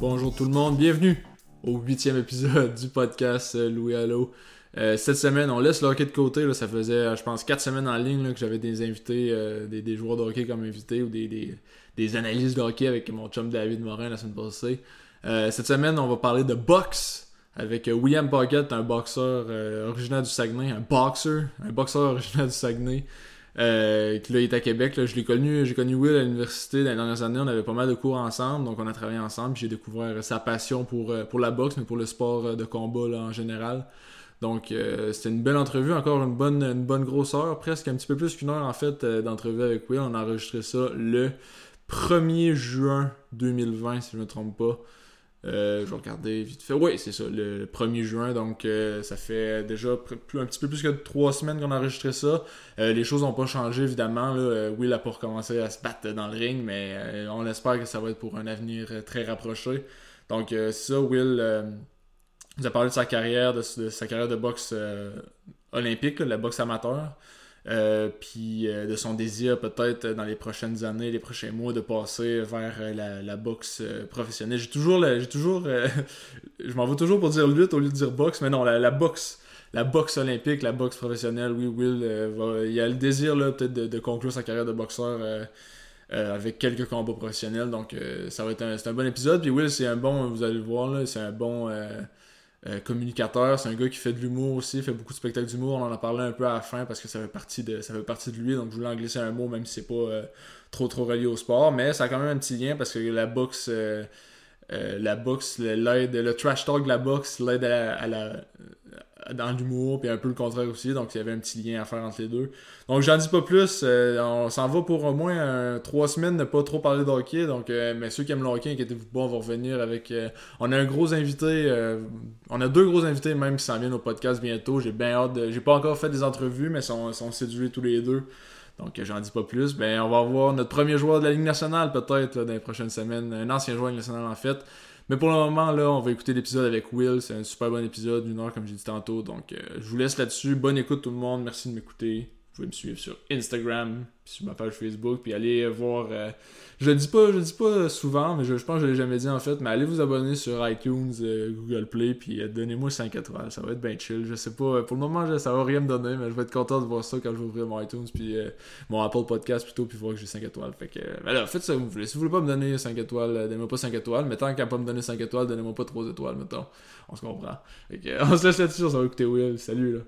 Bonjour tout le monde, bienvenue au huitième épisode du podcast euh, Louis Allo. Euh, cette semaine, on laisse le hockey de côté. Ça faisait, euh, je pense, quatre semaines en ligne que j'avais des invités, des, joueurs de hockey comme invités ou des, analystes de hockey avec mon chum David Morin la semaine passée. cette semaine, on va parler de boxe avec William Pocket, un boxeur originaire du Saguenay, un boxer, un boxeur originaire du Saguenay. Euh, là, est à Québec. Je l'ai connu, j'ai connu Will à l'université dans les dernières années. On avait pas mal de cours ensemble, donc on a travaillé ensemble. J'ai découvert sa passion pour, euh, pour la boxe, mais pour le sport euh, de combat en général. Donc c'était une belle entrevue, encore une bonne, une grosse heure, presque un petit peu plus qu'une heure en fait d'entrevue avec Will. On a enregistré ça le 1er juin 2020, si je ne me trompe pas. Euh, je vais regarder vite fait. Oui, c'est ça, le 1er juin. Donc, euh, ça fait déjà un petit peu plus que trois semaines qu'on a enregistré ça. Euh, les choses n'ont pas changé, évidemment. Will a pas recommencé à se battre dans le ring, mais on espère que ça va être pour un avenir très rapproché. Donc, ça, Will nous a parlé de sa carrière, de, sa carrière de boxe olympique, la boxe amateur. Euh, puis euh, de son désir peut-être dans les prochaines années, les prochains mois de passer vers euh, la, boxe professionnelle. J'ai toujours, toujours, je m'en vais toujours pour dire lutte au lieu de dire boxe, mais non, la, boxe, la boxe olympique, la boxe professionnelle, oui, Will, il a le désir peut-être de, conclure sa carrière de boxeur. avec quelques combats professionnels donc ça va être un, un bon épisode puis Will c'est un bon vous allez le voir c'est un bon euh, communicateur, c'est un gars qui fait de l'humour aussi, fait beaucoup de spectacles d'humour. On en a parlé un peu à la fin parce que ça fait partie de, ça fait partie de lui, donc je voulais en glisser un mot même si c'est pas euh, trop trop relié au sport, mais ça a quand même un petit lien parce que la boxe, euh, la boxe, l'aide, le trash talk de la boxe l'aide à la, dans l'humour, puis un peu le contraire aussi. Donc, il y avait un petit lien à faire entre les deux. Donc, j'en dis pas plus. Euh, on s'en va pour au moins trois semaines ne pas trop parler de hockey. Donc, euh, mais ceux qui aiment le hockey, inquiétez-vous pas, on va revenir avec. Euh, on a un gros invité. on a deux gros invités même qui s'en viennent au podcast bientôt. J'ai bien hâte. J'ai pas encore fait des entrevues, mais sont, sont séduits tous les deux. Donc, j'en dis pas plus. Ben, on va voir notre premier joueur de la Ligue nationale, peut-être, dans les prochaines semaines. Un ancien joueur de la Ligue nationale, en fait. Mais pour le moment, là, on va écouter l'épisode avec Will. C'est un super bon épisode, une heure comme j'ai dit tantôt. Donc, euh, je vous laisse là-dessus. Bonne écoute tout le monde. Merci de m'écouter. Vous pouvez me suivre sur Instagram, sur ma page Facebook, puis allez voir. Euh, je le dis pas, je dis pas souvent, mais je, pense que je l'ai jamais dit en fait. Mais allez vous abonner sur iTunes, euh, Google Play, puis donnez-moi 5 étoiles. Ça va être bien chill. Je sais pas. Pour le moment, ça va rien me donner, mais je vais être content de voir ça quand je vais ouvrir mon iTunes, puis mon Apple Podcast plutôt, puis voir que j'ai 5 étoiles. Fait que, là, faites ça vous voulez. Si vous voulez pas me donner 5 étoiles, donnez-moi pas 5 étoiles. Mais tant qu'à pas me donner 5 étoiles, donnez-moi pas 3 étoiles, mettons. On se comprend. On se laisse là-dessus, ça va écouter Will. Salut là.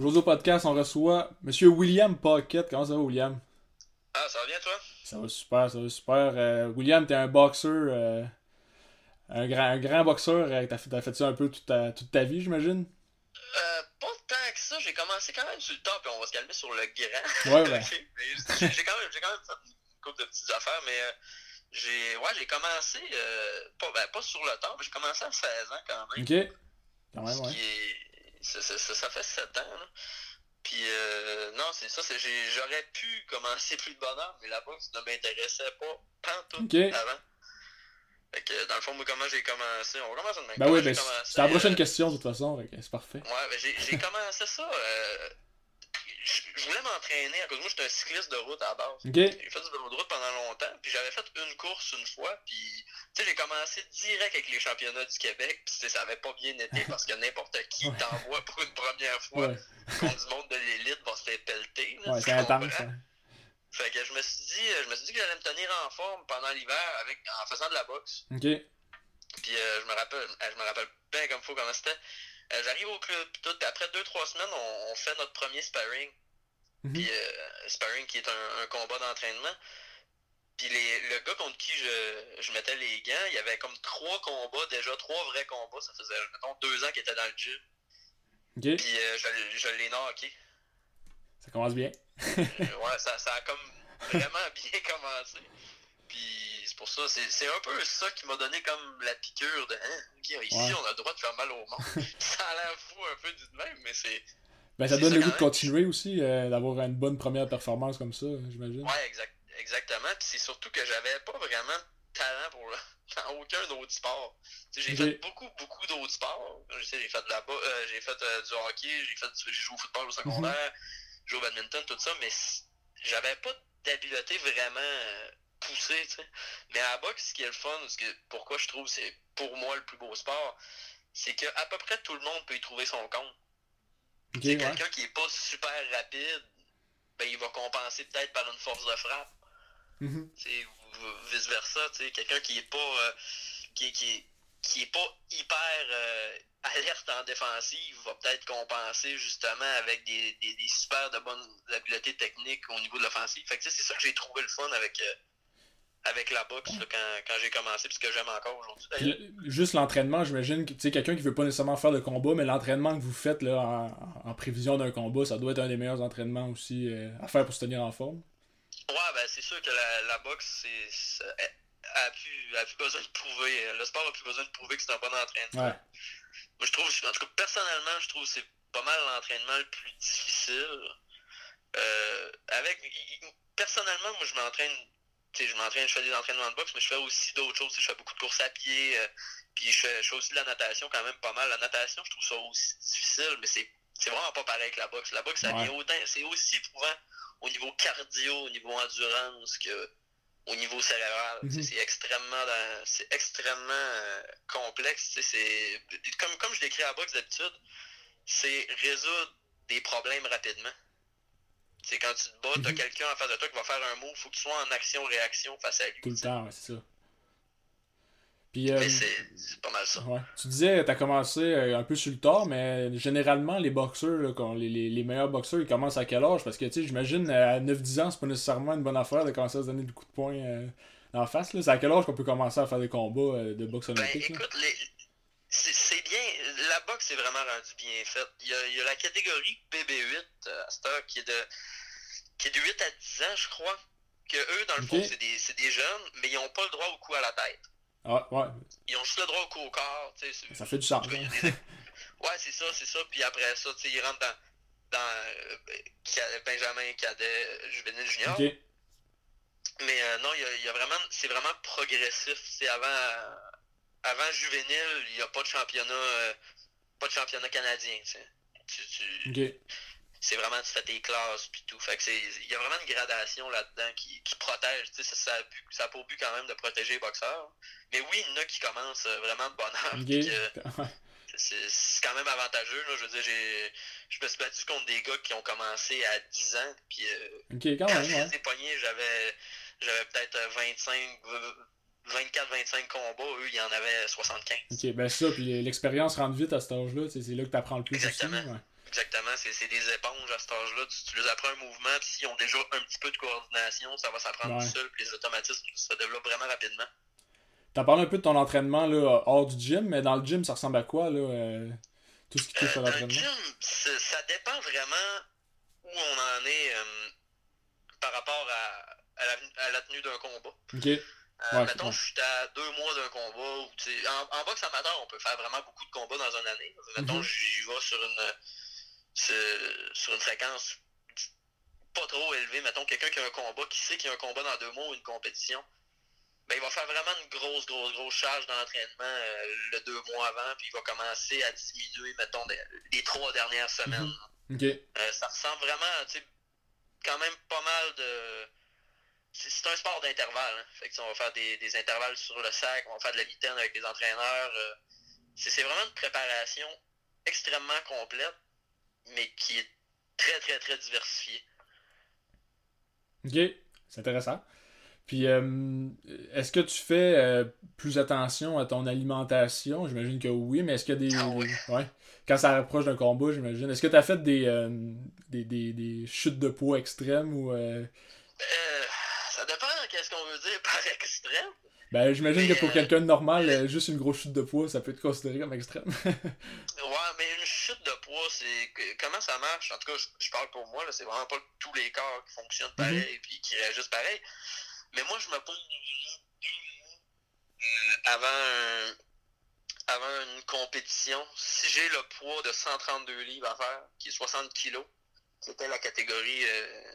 Aujourd'hui au podcast, on reçoit Monsieur William Pocket. Comment ça va, William? Ah, ça va bien, toi? Ça va super, ça va super. Euh, William, t'es un boxeur, euh, un, grand, un grand boxeur. Euh, t'as fait, fait ça un peu toute ta, toute ta vie, j'imagine? Euh, pas tant que ça. J'ai commencé quand même sur le top, et on va se calmer sur le grand. Ouais, ouais. j'ai quand, même, quand même fait une couple de petites affaires, mais j'ai ouais, j'ai commencé, pas, ben, pas sur le top, mais j'ai commencé à 16 ans quand même. Ok. Quand même, ouais. Ça, ça, ça, fait 7 ans. Là. Puis euh, non, c'est ça, j'aurais pu commencer plus de bonheur, mais la boxe ne m'intéressait pas pantoute okay. avant. Fait que dans le fond, moi, comment j'ai commencé On va commencer de même. Ben oui, ben, c'est la prochaine euh, question de toute façon, c'est parfait. Ouais, ben j'ai commencé ça euh, je voulais m'entraîner, à cause moi j'étais un cycliste de route à la base. J'ai fait du vélo de route pendant longtemps, puis j'avais fait une course une fois, puis tu sais, j'ai commencé direct avec les championnats du Québec, puis ça avait pas bien été parce que n'importe qui t'envoie pour une première fois contre du monde de l'élite va se faire pelleter. ouais, c'est intense. Fait que je me suis dit, je me suis dit que j'allais me tenir en forme pendant l'hiver avec en faisant de la boxe. OK. Puis euh, je me rappelle, je me rappelle bien comme faut comment c'était. Euh, j'arrive au club, tout, après 2-3 semaines, on, fait notre premier sparring. Mhm. Puis euh, sparring qui est un, combat d'entraînement. Puis les, le gars contre qui je, je, mettais les gants, il y avait comme trois combats, déjà trois vrais combats. Ça faisait, mettons, deux ans qu'il était dans le gym. Puis euh, je, je l'ai knocké. Ça commence bien. ouais, ça, ça a comme vraiment bien commencé. Puis pour ça, c'est un peu ça qui m'a donné comme la piqûre de hein, ici on a le droit de faire mal au monde. ça a l'air fou un peu du même, mais c'est. Ben ça donne le goût de continuer aussi, euh, d'avoir une bonne première performance comme ça, j'imagine. Ouais, exact, exactement. Puis c'est surtout que j'avais pas vraiment de talent pour dans aucun autre sport. J'ai fait beaucoup, beaucoup d'autres sports. J'ai fait de la euh, j'ai fait euh, du hockey, j'ai fait j'ai joué au football au secondaire, mm-hmm. j'ai joué au badminton, tout ça, mais j'avais pas d'habileté vraiment tu sais. Mais à la boxe, ce qui est le fun, ce que, pourquoi je trouve c'est pour moi le plus beau sport, c'est que à peu près tout le monde peut y trouver son compte. Okay, quelqu'un qui est pas super rapide, ben il va compenser peut-être par une force de frappe. Mm vice versa, quelqu'un qui est pas euh, qui, qui, qui est pas hyper euh, alerte en défensive va peut-être compenser justement avec des, des, des, super de bonnes habiletés techniques au niveau de l'offensive. Fait que c'est ça que j'ai trouvé le fun avec euh, avec la boxe quand, quand j'ai commencé, puis ce que j'aime encore aujourd'hui. Juste l'entraînement, j'imagine que tu sais quelqu'un qui veut pas nécessairement faire de combat, mais l'entraînement que vous faites là, en, prévision d'un combat, ça doit être un des meilleurs entraînements aussi à faire pour se tenir en forme. Ouais, ben c'est sûr que la, la boxe, c'est, a, plus, a plus besoin de prouver. Le sport a plus besoin de prouver que c'est un bon entraînement. Ouais. Moi, je trouve, en tout cas, personnellement, je trouve que c'est pas mal l'entraînement le plus difficile. Euh, avec, personnellement, moi, je m'entraîne, je m'entraîne, je fais des entraînements de boxe, mais je fais aussi d'autres choses. Je fais beaucoup de courses à pied, euh, puis je fais, je fais aussi de la natation quand même pas mal. La natation, je trouve ça aussi difficile, mais c'est, c'est vraiment pas pareil que la boxe. La boxe, ça vient autant, c'est aussi éprouvant au niveau cardio, au niveau endurance, que au niveau cérébral. Mhm. C'est extrêmement c'est extrêmement euh, complexe. C'est comme, comme je l'écris à boxe d'habitude, c'est résoudre des problèmes rapidement. Quand tu te bats, t'as mhm. quelqu'un en face de toi qui va faire un mot, faut qu'il soit en action-réaction face à lui. Tout le temps, c'est ça. Puis, euh, c'est pas mal ça. Ouais. Tu disais, tu as commencé euh, un peu sur le tard, mais généralement, les boxeurs, là, les, les, les, meilleurs boxeurs, ils commencent à quel âge? Parce que, tu sais, j'imagine, à 9-10 ans, c'est pas nécessairement une bonne affaire de commencer à se donner des coups de poing euh, en face. C'est à quel âge qu'on peut commencer à faire des combats euh, de boxe ben, olympique ben, écoute, c'est bien. La boxe est vraiment rendue bien faite. Il y a, il y a la catégorie PB8 à Star qui est de qui est de 8 à 10 ans, je crois. Que eux, dans le fond, c'est des, des jeunes, mais ils n'ont pas le droit au coup à la tête. Ah, ouais. Ils ont juste le droit au coup au corps. Ça fait du sens. Hein. ouais, c'est ça, c'est ça. Puis après ça, ils rentrent dans, dans euh, Benjamin Cadet, Juvenile Junior. Mais euh, non, il y, a, vraiment, c'est vraiment progressif. C'est avant, avant Juvenile, il n'y a pas de championnat, euh, pas de championnat canadien. Tu, tu, c'est vraiment tu fais tes classes puis tout. Fait que c'est il y a vraiment une gradation là-dedans qui, qui protège. Ça, ça, a, ça a pour but quand même de protéger les boxeurs. Mais oui, il y en a qui commencent euh, vraiment de bonheur. c'est quand même avantageux. Là. Je veux dire, j'ai, je me suis battu contre des gars qui ont commencé à 10 ans. Puis, euh, quand, quand j'ai poignets, j'avais, j'avais peut-être 25, 24-25 combats. Eux, il y en avait 75. Ok, ben ça, puis l'expérience rentre vite à cet âge-là. C'est là que tu apprends le plus. Exactement. Exactement, c'est des éponges à cet âge-là. Tu, tu, leur apprends un mouvement, puis s'ils ont déjà un petit peu de coordination, ça va s'apprendre tout seul, puis les automatismes se développent vraiment rapidement. T'as parlé un peu de ton entraînement là, hors du gym, mais dans le gym, ça ressemble à quoi, là, euh, tout ce qui touche euh, à l'entraînement? Dans le gym, ça dépend vraiment où on en est euh, par rapport à, à, la, à, la, tenue d'un combat. OK. Euh, mettons, je suis à deux mois d'un combat. Où, en, en boxe amateur, on peut faire vraiment beaucoup de combats dans une année. Mettons, mm -hmm. j'y vais sur une sur une fréquence pas trop élevée, mettons quelqu'un qui a un combat, qui sait qu'il y a un combat dans deux mois ou une compétition, ben, il va faire vraiment une grosse, grosse, grosse charge d'entraînement euh, le deux mois avant, puis il va commencer à diminuer, mettons, les trois dernières semaines. Mhm. Euh, ça ressemble vraiment, tu sais, quand même pas mal de... C'est un sport d'intervalle. Hein. Fait que, on va faire des, des, intervalles sur le sac, on va faire de la mitaine avec les entraîneurs. Euh, c'est vraiment une préparation extrêmement complète mais qui est très, très, très diversifié. Ok, c'est intéressant. Puis, euh, est-ce que tu fais euh, plus attention à ton alimentation? J'imagine que oui, mais est-ce qu'il y a des. Ah ouais. Quand ça approche d'un combat, j'imagine. Est-ce que tu as fait des, euh, des, des, des, chutes de poids extrêmes ou. ça dépend qu'est-ce qu'on veut dire par extrême. Ben, j'imagine que pour quelqu'un de normal, juste une grosse chute de poids, ça peut être considéré comme extrême. ouais, mais une chute de poids, c'est. Comment ça marche? En tout cas, je, parle pour moi, c'est vraiment pas tous les corps qui fonctionnent pareil et mhm. puis qui réagissent pareil. Mais moi, je me pose euh, avant, avant une compétition. Si j'ai le poids de 132 livres à faire, qui est 60 kilos, c'était la catégorie euh,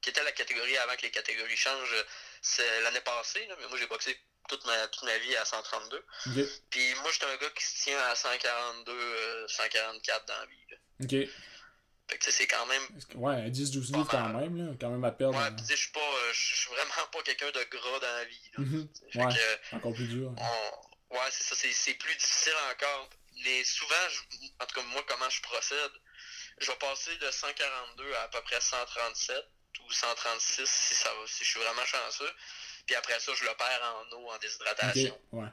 qui était la catégorie avant que les catégories changent, c'est l'année passée, mais moi j'ai boxé toute ma, toute ma vie à 132. Puis moi, j'étais un gars qui se tient à 142, 144 dans la vie. OK. Fait que c'est quand même. Ouais, 10-12 livres quand même, là. Quand même à perdre. Ouais, sais, je suis pas. Euh, je suis vraiment pas quelqu'un de gras dans la vie. Là. Mm Ouais. Que, encore plus dur. On... Ouais, c'est ça. C'est plus difficile encore. Les, souvent, je... en tout cas, moi, comment je procède, je vais passer de 142 à à peu près 137 ou 136 si ça va, si je suis vraiment chanceux. Puis après ça, je le perds en eau, en déshydratation. Okay. Ouais.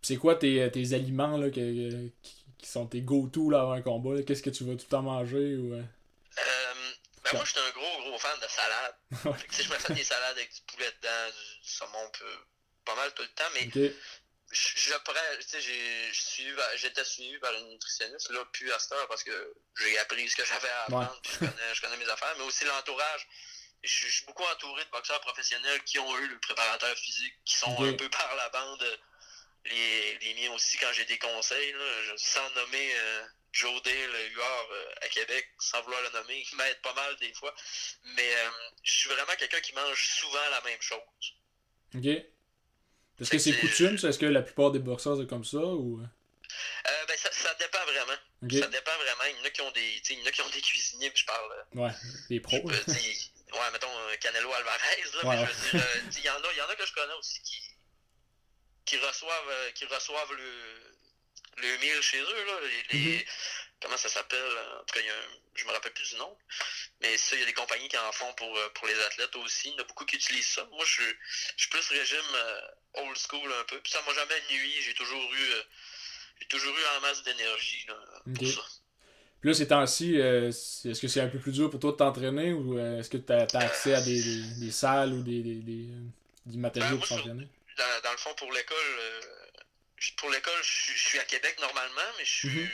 C'est quoi tes, tes aliments là, que, qui, qui sont tes go-to là, avant un combat? Qu'est-ce que tu vas tout le temps manger? Ou, euh... Euh, ben moi, je suis un gros, gros fan de salade. fait que, je me fais des salades avec du poulet dedans, du saumon, peu, pas mal tout le temps, mais okay. je, sais, j'étais suivi par une nutritionniste, là, plus à cette heure, parce que j'ai appris ce que j'avais à apprendre, ouais. puis je connais, je connais mes affaires, mais aussi l'entourage. Je, suis beaucoup entouré de boxeurs professionnels qui ont eu le préparateur physique, qui sont okay. un peu par la bande les, les miens aussi quand j'ai des conseils, là, sans nommer euh, Joe Dale, Huard euh, à Québec, sans vouloir le nommer, il m'aide pas mal des fois. Mais euh, je suis vraiment quelqu'un qui mange souvent la même chose. Ok. Est-ce que c'est coutume, Est-ce que la plupart des boxeurs c'est comme ça ou? Euh, ben, ça, ça, dépend vraiment. Okay. Ça dépend vraiment. Il y en a qui ont des, il y en a qui ont des cuisiniers, puis je parle. Ouais, des pros. Je, ouais, mettons Canelo Alvarez, là, ouais, mais je veux dire, il y, en a, il y en a que je connais aussi qui, qui reçoivent, euh, qui reçoivent le, le meal chez eux. Là, les, mm -hmm. Comment ça s'appelle En tout cas, il y a un, je me rappelle plus du nom. Mais ça, il y a des compagnies qui en font pour, pour les athlètes aussi. Il y en a beaucoup qui utilisent ça. Moi, je, je suis plus régime euh, old school un peu. Puis ça m'a jamais nuit. J'ai toujours eu euh, j'ai toujours eu en masse d'énergie pour ça. Puis là, ces temps-ci, euh, est-ce que c'est un peu plus dur pour toi de t'entraîner ou est-ce que tu as, as, accès à des, des, des, salles ou des, des, des du matériel ben, pour t'entraîner? Dans, dans, le fond, pour l'école, euh, pour l'école, je, je suis à Québec normalement, mais je suis Mhm.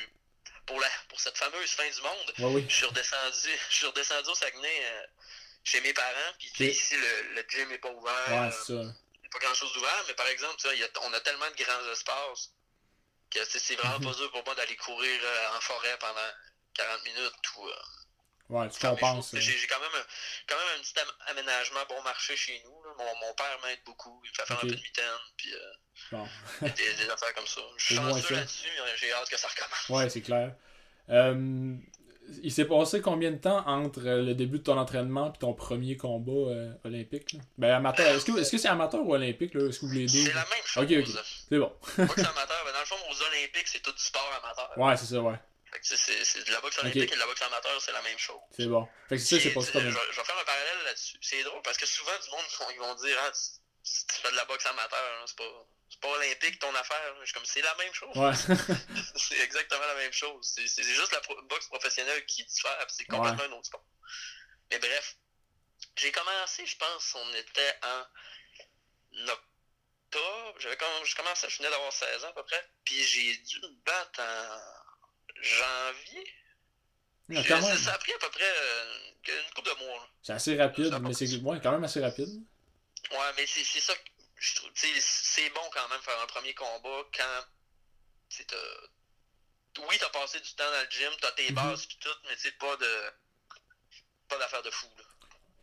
pour la pour cette fameuse fin du monde. Ouais, oui. Je suis redescendu, je suis redescendu au Saguenay euh, chez mes parents, puis ici le, le gym est pas ouvert. Ouais, euh, c'est ça. il y a pas grand chose d'ouvert, mais par exemple, y a- on a tellement de grands espaces que c'est vraiment Mhm. pas dur pour moi d'aller courir euh, en forêt pendant 40 minutes ou euh, Ouais, tu compenses. choses. J'ai quand même, un, quand même un petit am- aménagement bon marché chez nous. là. Mon, mon père m'aide beaucoup, il me fait faire un peu de mitaine, puis euh, Bon. des, des affaires comme ça. Je suis chanceux là-dessus, mais j'ai hâte que ça recommence. Ouais, c'est clair. Euh, il s'est passé combien de temps entre euh, le début de ton entraînement et ton premier combat euh, olympique? là? Ben, amateur. Est-ce que c'est amateur ou olympique? là? Est-ce que vous deux? C'est la même chose. Ok, ok. C'est bon. Moi, c'est amateur, mais dans le fond, aux Olympiques, c'est tout du sport amateur. Ouais, c'est ça, ouais. C'est de la boxe olympique et de la boxe amateur, c'est la même chose. C'est bon. Fait que ça, c'est combien je, vais- je vais faire un parallèle là-dessus. C'est drôle parce que souvent, du monde, ils vont- dire Ah, tu, tu fais de la boxe amateur, hein, c'est pas, pas olympique ton affaire. là. Je suis comme c'est la même chose. Ouais. c'est exactement la même chose. C'est juste la pro- boxe professionnelle qui diffère, c'est complètement un autre sport. Mais bref, j'ai commencé, je pense, on était en octobre. J'avais je commençais, je venais d'avoir 16 ans à peu près, puis j'ai dû me battre en janvier? Quand ça, même. ça a pris à peu près euh, une couple de mois. là. C'est assez rapide, Ça mais c'est ouais, quand même assez rapide. Ouais, mais c'est c'est ça que je trouve. C'est bon quand même faire un premier combat quand. t'as- Oui, t'as passé du temps dans le gym, t'as tes Mhm. bases pis tout, mais c'est pas de. Pas d'affaire de fou. Là.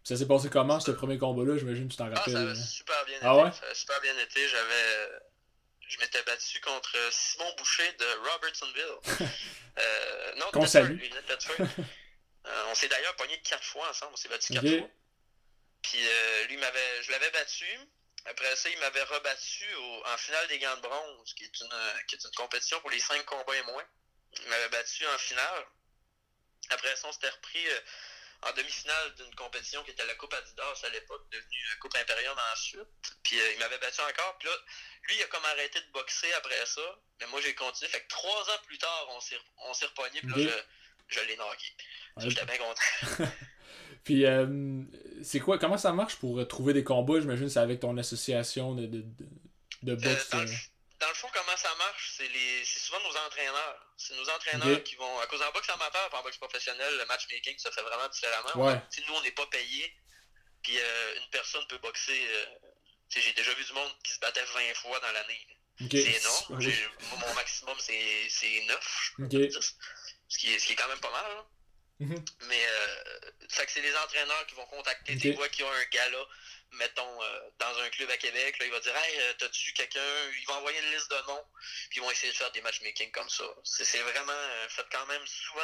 Ça s'est passé comment, ce premier combat-là? J'imagine que tu t'en Ah, rappelles. ça hein? avait super bien été. Ah ouais? Ça super bien été. J'avais. Je m'étais battu contre Simon Boucher de Robertsonville. euh, non, Qu'on salue. Euh, on s'est d'ailleurs pogné quatre fois ensemble. On s'est battu quatre fois. Puis euh, lui m'avait, je l'avais battu. Après ça, il m'avait rebattu au- en finale des gants de bronze, qui est une, qui est une compétition pour les cinq combats et moins. Il m'avait battu en finale. Après ça, on s'était repris euh, en demi-finale d'une compétition qui était la Coupe Adidas à l'époque, devenue Coupe Imperium ensuite. Puis euh, il m'avait battu encore. Puis là, lui, il a comme arrêté de boxer après ça. Mais moi, j'ai continué. Fait que trois ans plus tard, on s'est, on s'est repogné. Puis là, je, je l'ai Ouais. J'étais bien content. Puis, euh, c'est quoi, comment ça marche pour euh, trouver des combats? J'imagine que c'est avec ton association de, de, de, boxe. euh. Dans le fond, comment ça marche, c'est les souvent nos entraîneurs. C'est nos entraîneurs qui vont. À cause en boxe amateur en boxe professionnelle, le matchmaking se fait vraiment différemment. Ouais. Sais, nous, on n'est pas payé. Puis euh, une personne peut boxer. euh, j'ai déjà vu du monde qui se battait 20 fois dans l'année. C'est énorme. Moi, mon maximum, c'est c'est 9, je Ok. peux dire. Ce qui, est, ce qui est quand même pas mal. là. Mhm. Mais euh, c'est les entraîneurs qui vont contacter des voix qui ont un gala, mettons, euh, dans un club à Québec. Là, il va dire Hey, euh, t'as-tu quelqu'un? Ils vont envoyer une liste de noms, puis ils vont essayer de faire des matchmaking comme ça. C'est vraiment euh, fait quand même souvent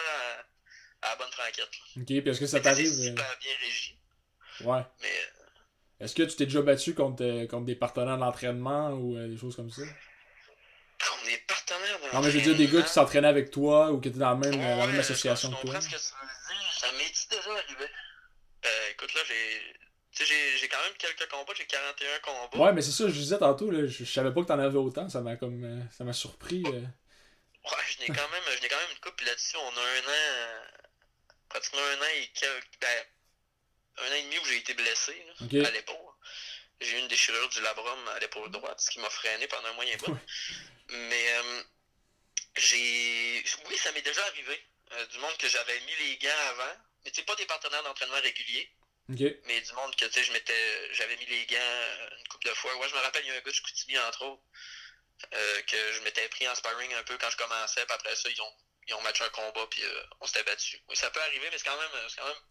à, la bonne franquette. Ok, puis est-ce que ça t'arrive C'est super bien régi. Ouais. Mais. Est-ce que tu t'es déjà battu contre, contre des partenaires d'entraînement ou des choses comme ça? Contre des partenaires d'entraînement Non, mais je veux dire des gars qui s'entraînaient avec toi ou qui étaient dans la même, la même association que toi? Je ça m'est déjà arrivé? Euh, écoute, là, j'ai. Tu sais, j'ai quand même quelques combats, j'ai 41 combats. Ouais, mais c'est ça, je disais tantôt, là, je, savais pas que t'en avais autant, ça m'a comme. Euh, ça m'a surpris. Euh. Ouais, je n'ai quand même, je quand même une coupe, là-dessus, on a un an. pratiquement un an et quelques. Ben, un an et demi où j'ai été blessé, là, à l'épaule. J'ai eu une déchirure du labrum à l'épaule droite, ce qui m'a freiné pendant un moyen bout. Mais j'ai. Oui, ça m'est déjà arrivé. Euh, du monde que j'avais mis les gants avant. Mais c'est pas des partenaires d'entraînement réguliers. Mais du monde que tu sais, je m'étais. J'avais mis les gants euh, une couple de fois. Ouais, je me rappelle, il y a un gars de Chicoutimi, entre autres, euh, que je m'étais pris en sparring un peu quand je commençais, puis après ça, ils ont, ils ont matché un combat, puis on s'était battu. Oui, ça peut arriver, mais c'est quand même, quand même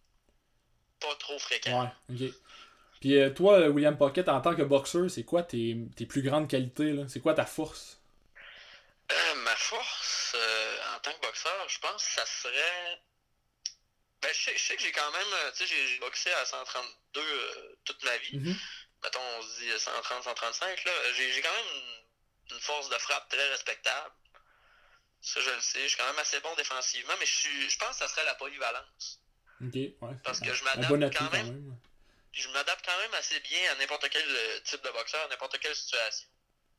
pas trop fréquent. Ouais, ok. Puis toi, William Pocket, en tant que boxeur, c'est quoi tes, tes, plus grandes qualités? C'est quoi ta force? ma force, en tant que boxeur, je pense que ça serait. Ben, je sais, que j'ai quand même. Euh, tu sais, j'ai boxé à 132 euh, toute ma vie. Mm-hmm. Mettons, on se dit 130, 135. Là. J'ai, quand même une, force de frappe très respectable. Ça, je le sais. Je suis quand même assez bon défensivement, mais je, suis, je pense que ça serait la polyvalence. Ok, ouais. Parce que je m'adapte quand, même. Je m'adapte quand même assez bien à n'importe quel euh, type de boxeur, à n'importe quelle situation.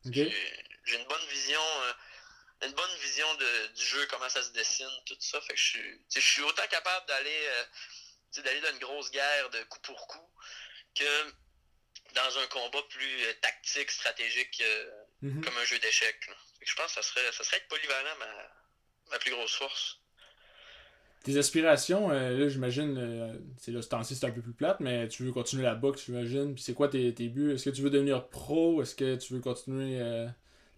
J'ai, une bonne vision une bonne vision de, du jeu, comment ça se dessine, tout ça. Fait que je suis, je suis autant capable d'aller euh, d'aller dans une grosse guerre de coup pour coup que dans un combat plus euh, tactique, stratégique, euh, mhm. comme un jeu d'échecs. Je pense que ça serait, ça serait être polyvalent ma, ma plus grosse force. Tes aspirations, là, j'imagine, c'est là, ce c'est un peu plus plate, mais tu veux continuer la boxe, j'imagine. Puis c'est quoi tes, tes buts? Est-ce que tu veux devenir pro? Est-ce que tu veux continuer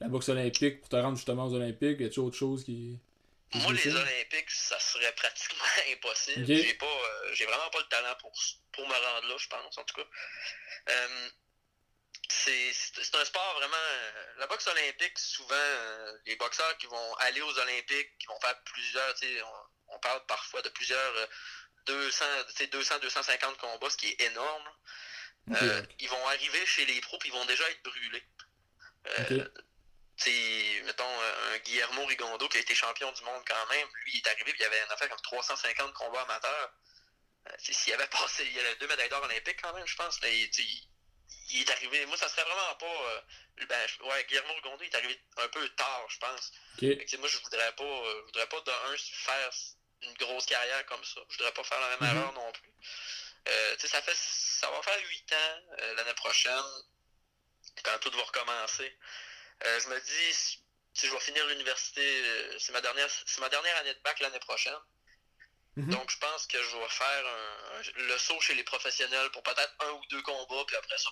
la boxe olympique pour te rendre justement aux Olympiques? Y a-tu autre chose qui. Moi, les Olympiques, ça serait pratiquement impossible. J'ai pas, euh, j'ai vraiment pas le talent pour, pour me rendre là, je pense, en tout cas. Euh, c'est un sport vraiment. Euh, la boxe olympique, souvent, les boxeurs qui vont aller aux Olympiques, qui vont faire plusieurs, on, on parle parfois de plusieurs 200, 200, 250 combats, ce qui est énorme. ils vont arriver chez les pros, puis ils vont déjà être brûlés c'est, mettons, un Guillermo Rigondo qui a été champion du monde quand même, lui, il est arrivé, il avait une affaire comme 350 combats amateurs. Euh, s'il avait passé, il y avait deux médailles d'or olympiques quand même, je pense, mais il, est arrivé, moi, ça serait vraiment pas, euh, ben, ouais, Guillermo Rigondo, il est arrivé un peu tard, je pense. moi, je voudrais pas, euh, je voudrais pas de un faire une grosse carrière comme ça. Je voudrais pas faire la même mm-hmm. erreur non plus. ça fait, ça va faire huit ans l'année prochaine, quand tout va recommencer. Euh, je me dis, si je vais finir l'université, euh, c'est ma dernière c'est ma dernière année de bac l'année prochaine. Mhm. Donc je pense que je vais faire le saut chez les professionnels pour peut-être un ou deux combats, puis après ça,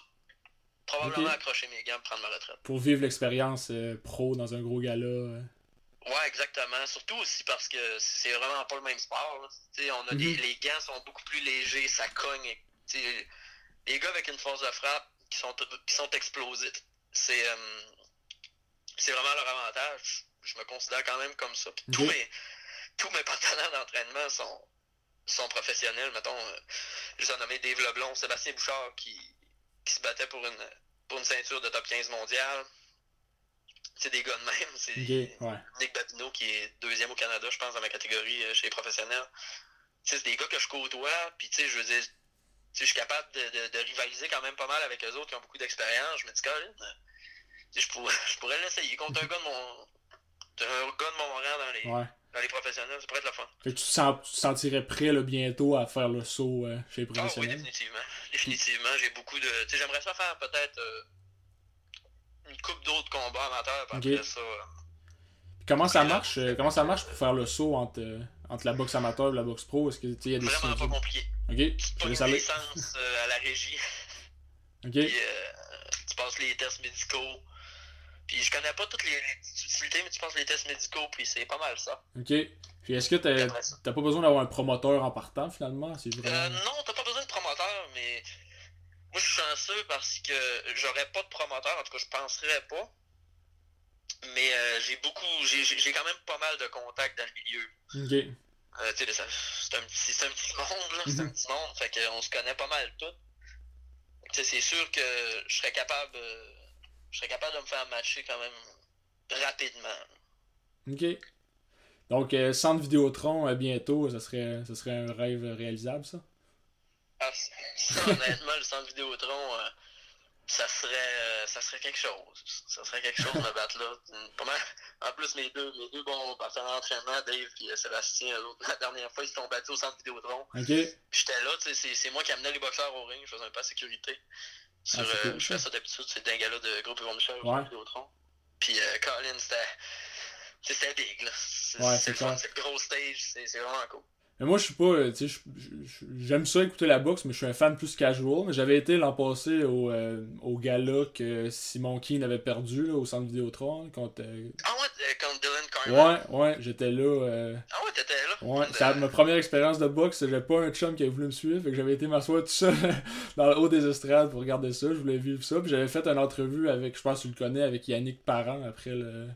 probablement accrocher mes gants prendre ma retraite. Pour vivre l'expérience euh, pro dans un gros gala. Ouais, exactement. Surtout aussi parce que c'est vraiment pas le même sport. On a des, mhm. les gants sont beaucoup plus légers, ça cogne. les gars avec une force de frappe qui sont, qui sont explosés, c'est c'est vraiment leur avantage. Je me considère quand même comme ça. Tous, mes, tous mes partenaires d'entraînement sont, sont professionnels. Mettons, euh, je les ai nommés Dave Leblon, Sébastien Bouchard qui, qui se battait pour une, pour une ceinture de top 15 mondial. C'est des gars de même. C'est Nick Babineau qui est deuxième au Canada, je pense, dans ma catégorie euh, chez les professionnels. C'est des gars que je côtoie, puis tu sais, je veux dire, je suis capable de, de, rivaliser quand même pas mal avec eux autres qui ont beaucoup d'expérience. Je me dis, Colin, je pourrais, je pourrais l'essayer contre un gars de mon. Un gars de mon rang dans les, dans les professionnels, ça pourrait être la fun. tu, te sentirais prêt là, bientôt à faire le saut euh, chez les professionnels? Ah oui, définitivement. Définitivement, j'ai beaucoup de. Tu sais, j'aimerais ça faire peut-être euh, une coupe d'autres combats amateurs, puis après ça. Euh, comment ça marche Comment ça marche pour faire le saut entre, entre la boxe amateur et la boxe pro? Est-ce que y a des Vraiment pas compliqué. Ok. Tu pas une licence à la régie. Ok. Puis, tu passes les tests médicaux Puis je connais pas toutes les, les utilités, mais tu penses les tests médicaux, puis c'est pas mal ça. Ok. Puis est-ce que t'as pas besoin d'avoir un promoteur en partant finalement vraiment... euh, Non, t'as pas besoin de promoteur, mais moi je suis chanceux parce que j'aurais pas de promoteur, en tout cas je penserais pas. Mais euh, j'ai beaucoup, j'ai quand même pas mal de contacts dans le milieu. Ok. Euh, c'est un, petit, un petit monde, là. C'est un mhm. petit monde. Fait qu'on se connaît pas mal tout. C'est sûr que je serais capable. Je serais capable de me faire matcher quand même rapidement. Ok. Donc, euh, centre Vidéotron euh, bientôt, ça serait, ça serait un rêve réalisable, ça? Ah, honnêtement, le centre Vidéotron, euh, ça serait euh, ça serait quelque chose. Ça serait quelque chose de me battre là. En plus, mes deux, mes deux bons partenaires d'entraînement, Dave et Sébastien, la dernière fois, ils se sont battus au centre Vidéotron. OK. J'étais là, c'est moi qui amenais les boxeurs au ring, je faisais un pas sécurité. Sur, ah, je fais ça d'habitude, c'est un gars-là de groupe Yvon Michel Vidéotron. Puis Colin, c'était c'était big, là. C'est le gros stage, c'est vraiment cool. Mais moi, je suis pas. Euh, tu sais, j'aime ça écouter la boxe, mais je suis un fan plus casual. Mais j'avais été l'an passé au, euh, au gala que Simon Keane avait perdu là, au centre Vidéotron contre. Euh, ah ouais, contre Dylan Carmen. Ouais, ouais, j'étais là. Ah ouais, t'étais là. Ouais, c'est ma première expérience de boxe. J'avais pas un chum qui avait voulu me suivre. Fait que j'avais été m'asseoir tout seul dans le haut des estrades pour regarder ça. Je voulais vivre ça. Puis j'avais fait une entrevue avec, je pense que tu le connais, avec Yannick Parent après le.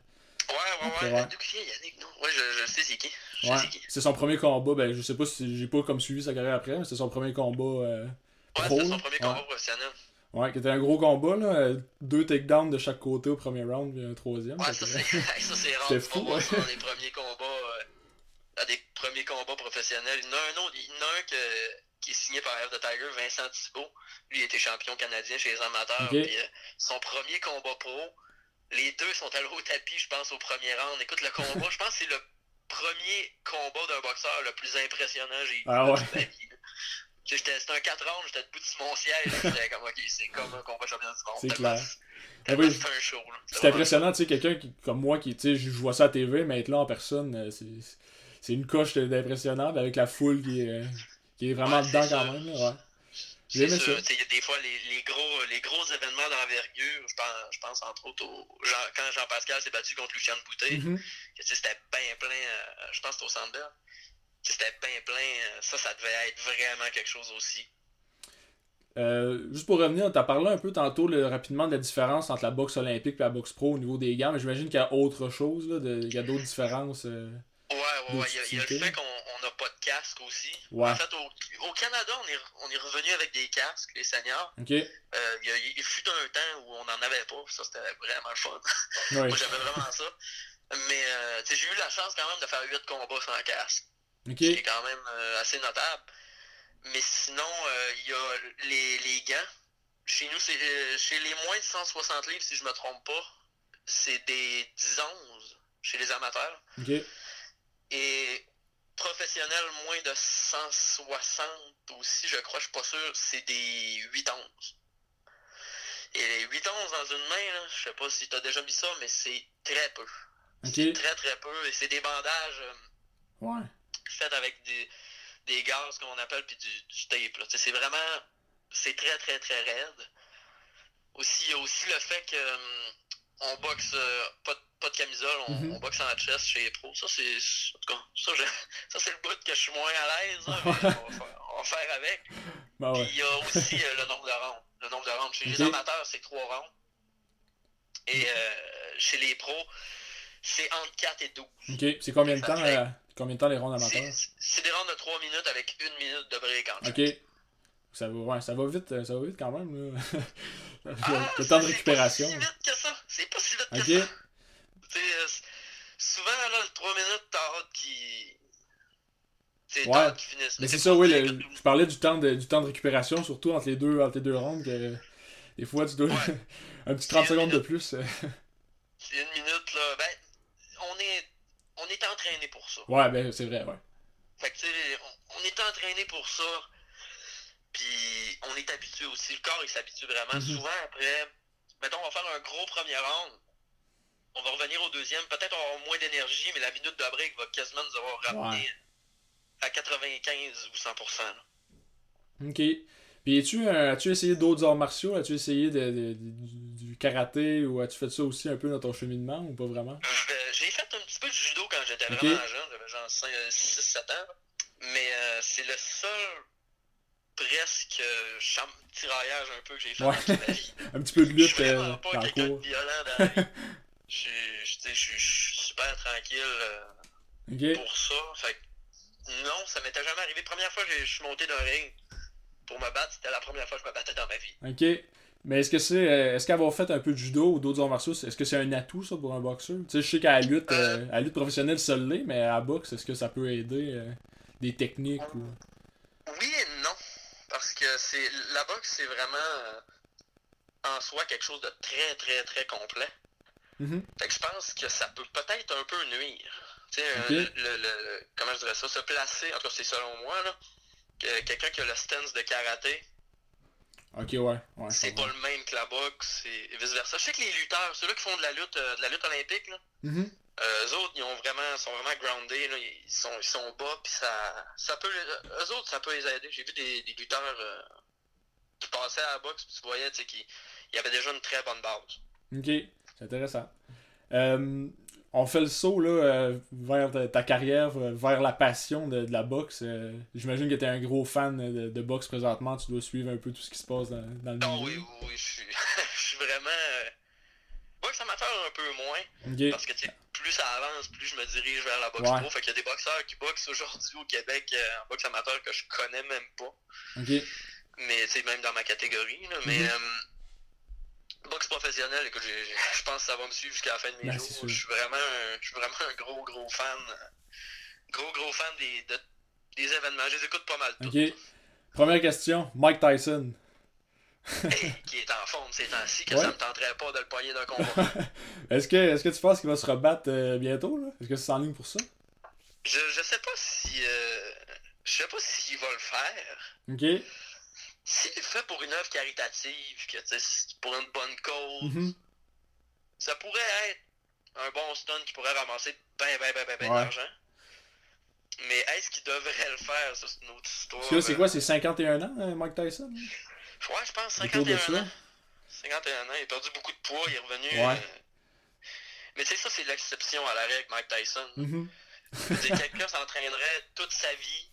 Ouais, ouais, ouais. D'où Yannick, non? Ouais, je, je sais c'est qui. Ouais. C'est son premier combat. Ben, je sais pas si j'ai pas comme suivi sa carrière après, mais c'est son premier combat. Euh, pro, ouais, c'était son premier combat professionnel. Ouais, qui était un gros combat, là. Deux takedowns de chaque côté au premier round, puis un troisième. Ouais, ça, c'est rare. C'était fou, ouais. Ça, dans les premiers combats, euh, des premiers combats professionnels. Il y en a un autre, il y en a un que, qui est signé par F de Tiger, Vincent Thibault. Lui, il était champion canadien chez les amateurs. Puis, euh, son premier combat pro, les deux sont allés au tapis, je pense, au premier round. Écoute, le combat, je pense que c'est le premier combat d'un boxeur le plus impressionnant j'ai eu ah ouais. C'était un 4 rounds, j'étais debout de mon ciel, j'étais comme ok, c'est comme un combat champion du monde. C'est clair. c'est un show. C'est impressionnant, tu sais, quelqu'un comme moi qui, tu sais, je vois ça à TV, mais être là en personne, euh, c'est une coche d'impressionnant avec la foule qui est, euh, qui est vraiment dedans quand même. Là, ouais. C'est ça. Il y a des fois les, les, gros, les gros événements d'envergure. Je pense, je pense entre autres au, Jean, quand Jean-Pascal s'est battu contre Lucien Boutet. Mm -hmm. C'était bien plein. Euh, je pense que c'était au Centre C'était bien plein. Euh, ça, ça devait être vraiment quelque chose aussi. Euh, juste pour revenir, tu as parlé un peu tantôt le, rapidement de la différence entre la boxe olympique et la boxe pro au niveau des gants, mais j'imagine qu'il y a autre chose, il y a d'autres différences. Ouais, ouais, ouais. Il y, a le fait qu'on n'a pas de casque aussi. En fait, au, Canada, on est, on est revenu avec des casques, les seniors. Euh, il, fut un temps où on n'en avait pas, ça c'était vraiment fun. Moi j'avais vraiment ça. Mais euh, j'ai eu la chance quand même de faire 8 combats sans casque. Okay. C'est quand même euh, assez notable. Mais sinon, il y a les, les gants. Chez nous, c'est chez les moins de 160 livres, si je me trompe pas, c'est des 10-11 chez les amateurs. Et professionnel moins de 160 aussi, je crois, je suis pas sûr, c'est des 8 11. Et les 8 11 dans une main, là, je sais pas si tu as déjà mis ça, mais c'est très peu. C'est très très peu. Et c'est des bandages euh, ouais. faits avec des, des gaz, comme on appelle, puis du, du tape. C'est vraiment. C'est très très très raide. Aussi, il y a aussi le fait que euh, on boxe euh, pas, pas, de camisole, on, mm -hmm. on, boxe en chest chez les pros. Ça, c'est. En tout cas, ça, ça c'est le bout que je suis moins à l'aise. on, va faire, on va faire avec. Bah ouais. Puis il y a aussi euh, le nombre de rounds. Le nombre de rounds. Chez okay. les amateurs, c'est 3 rounds. Et euh, chez les pros, c'est entre 4 et 12. Ok, c'est combien, de temps, fait... euh, combien de temps les rounds amateurs? C'est des rounds de 3 minutes avec 1 minute de break en Ok. Ça va, ouais, ça va vite, ça va vite quand même. Là. Ah, le temps de récupération. C'est pas si vite que ça. C'est pas si vite okay. que ça. Euh, souvent, là, 3 minutes, t'as hâte qui. C'est ouais. qui finissent. Mais c'est ça, oui. Le, je parlais du temps, de, du temps de récupération, surtout entre les deux, entre les deux. Que, des fois, tu dois. Ouais. un petit 30 secondes minute. de plus. C'est une minute, là. Ben, on est, on est entraîné pour ça. Ouais, ben, c'est vrai, ouais. Fait que, tu sais, on, on est entraîné pour ça. Puis on est habitué aussi. Le corps, il s'habitue vraiment. Mm -hmm. Souvent, après, mettons, on va faire un gros premier round. On va revenir au deuxième. Peut-être on va avoir moins d'énergie, mais la minute de break va quasiment nous avoir ramené ouais. à 95 ou 100%. Là. OK. Puis as-tu, as-tu essayé d'autres arts martiaux? As-tu essayé de, de- du, du karaté ou as-tu fait ça aussi un peu dans ton cheminement ou pas vraiment? Euh, J'ai fait un petit peu de judo quand j'étais vraiment jeune, j'avais genre 6-7 ans. Mais euh, c'est le seul presque euh, champ tiraillage un peu que j'ai fait Ouais. dans ma vie. Un petit peu de Je lutte suis euh, vraiment pas dans le quelqu'un de violent dans la vie. Je suis- je je suis- je suis super tranquille euh, pour ça. Fait non, ça m'était jamais arrivé. Première fois que je suis monté dans le ring pour me battre, c'était la première fois que je me battais dans ma vie. Ok. Mais est-ce que c'est. euh, est-ce qu'avoir fait un peu de judo ou d'autres arts martiaux, est-ce que c'est un atout ça pour un boxeur? Tu sais, je sais qu'à la lutte, euh, à la lutte professionnelle, ça l'est, mais à la boxe, est-ce que ça peut aider euh, des techniques ou? Oui et non. Parce que c'est la boxe, c'est vraiment euh, en soi quelque chose de très, très, très complet. Mhm. Fait que je pense que ça peut peut-être un peu nuire. Tu sais, euh, le, le- comment je dirais ça, se placer, en tout cas c'est selon moi, là, que quelqu'un qui a le stance de karaté, Ok, ouais. c'est pas le même que la boxe et vice versa. Je sais que les lutteurs, ceux-là qui font de la lutte, euh, de la lutte olympique, là, Mhm. Euh, eux autres, ils ont vraiment, sont vraiment groundés, là, ils sont, ils sont bas, puis ça, ça peut, les- eux autres, ça peut les aider. J'ai vu des, des lutteurs euh, qui passaient à la boxe, puis tu voyais, tu sais, qu'ils ils avaient déjà une très bonne base. Ok, c'est intéressant. Euh, on fait le saut là, euh, vers ta, carrière, euh, vers la passion de, de la boxe. Euh, J'imagine que tu es un gros fan de, de boxe présentement. Tu dois suivre un peu tout ce qui se passe dans, dans le Non, oui, milieu. oui, oui, je suis, je suis vraiment. Boxe amateur un peu moins, parce que, plus ça avance, plus je me dirige vers la boxe Ouais. pro. Fait qu'il y a des boxeurs qui boxent aujourd'hui au Québec euh, en boxe amateur que je connais même pas. ok. mais c'est même dans ma catégorie. Là, mais Mhm. euh, boxe professionnelle, écoute, je pense que ça va me suivre jusqu'à la fin de mes Ben, jours. Je suis vraiment, un, je suis vraiment un gros, gros fan. Gros, gros fan des, de- des événements. Je les écoute pas mal tous. Ok. Première question, Mike Tyson. Qui est en forme ces temps-ci, que Ouais. ça me tenterait pas de le pogner d'un combat. Est-ce que, est que tu penses qu'il va se rebattre euh, bientôt? là? Est-ce que c'est en ligne pour ça? je, je sais pas si. euh, je sais pas s'il va le faire. Ok. S'il le fait pour une œuvre caritative, que tu sais, c'est pour une bonne cause, Mhm. ça pourrait être un bon stunt qui pourrait ramasser ben, ben, ben, ben, ben Ouais. d'argent. Mais est-ce qu'il devrait le faire? Ça, c'est une autre histoire. C'est quoi? C'est 51 ans, euh, Mike Tyson? Ouais, je pense Autour de 51 ça? ans. 51 ans, il a perdu beaucoup de poids, il est revenu. Ouais. euh, Mais tu sais, ça, c'est l'exception à la règle, Mike Tyson. Je veux dire, quelqu'un s'entraînerait toute sa vie.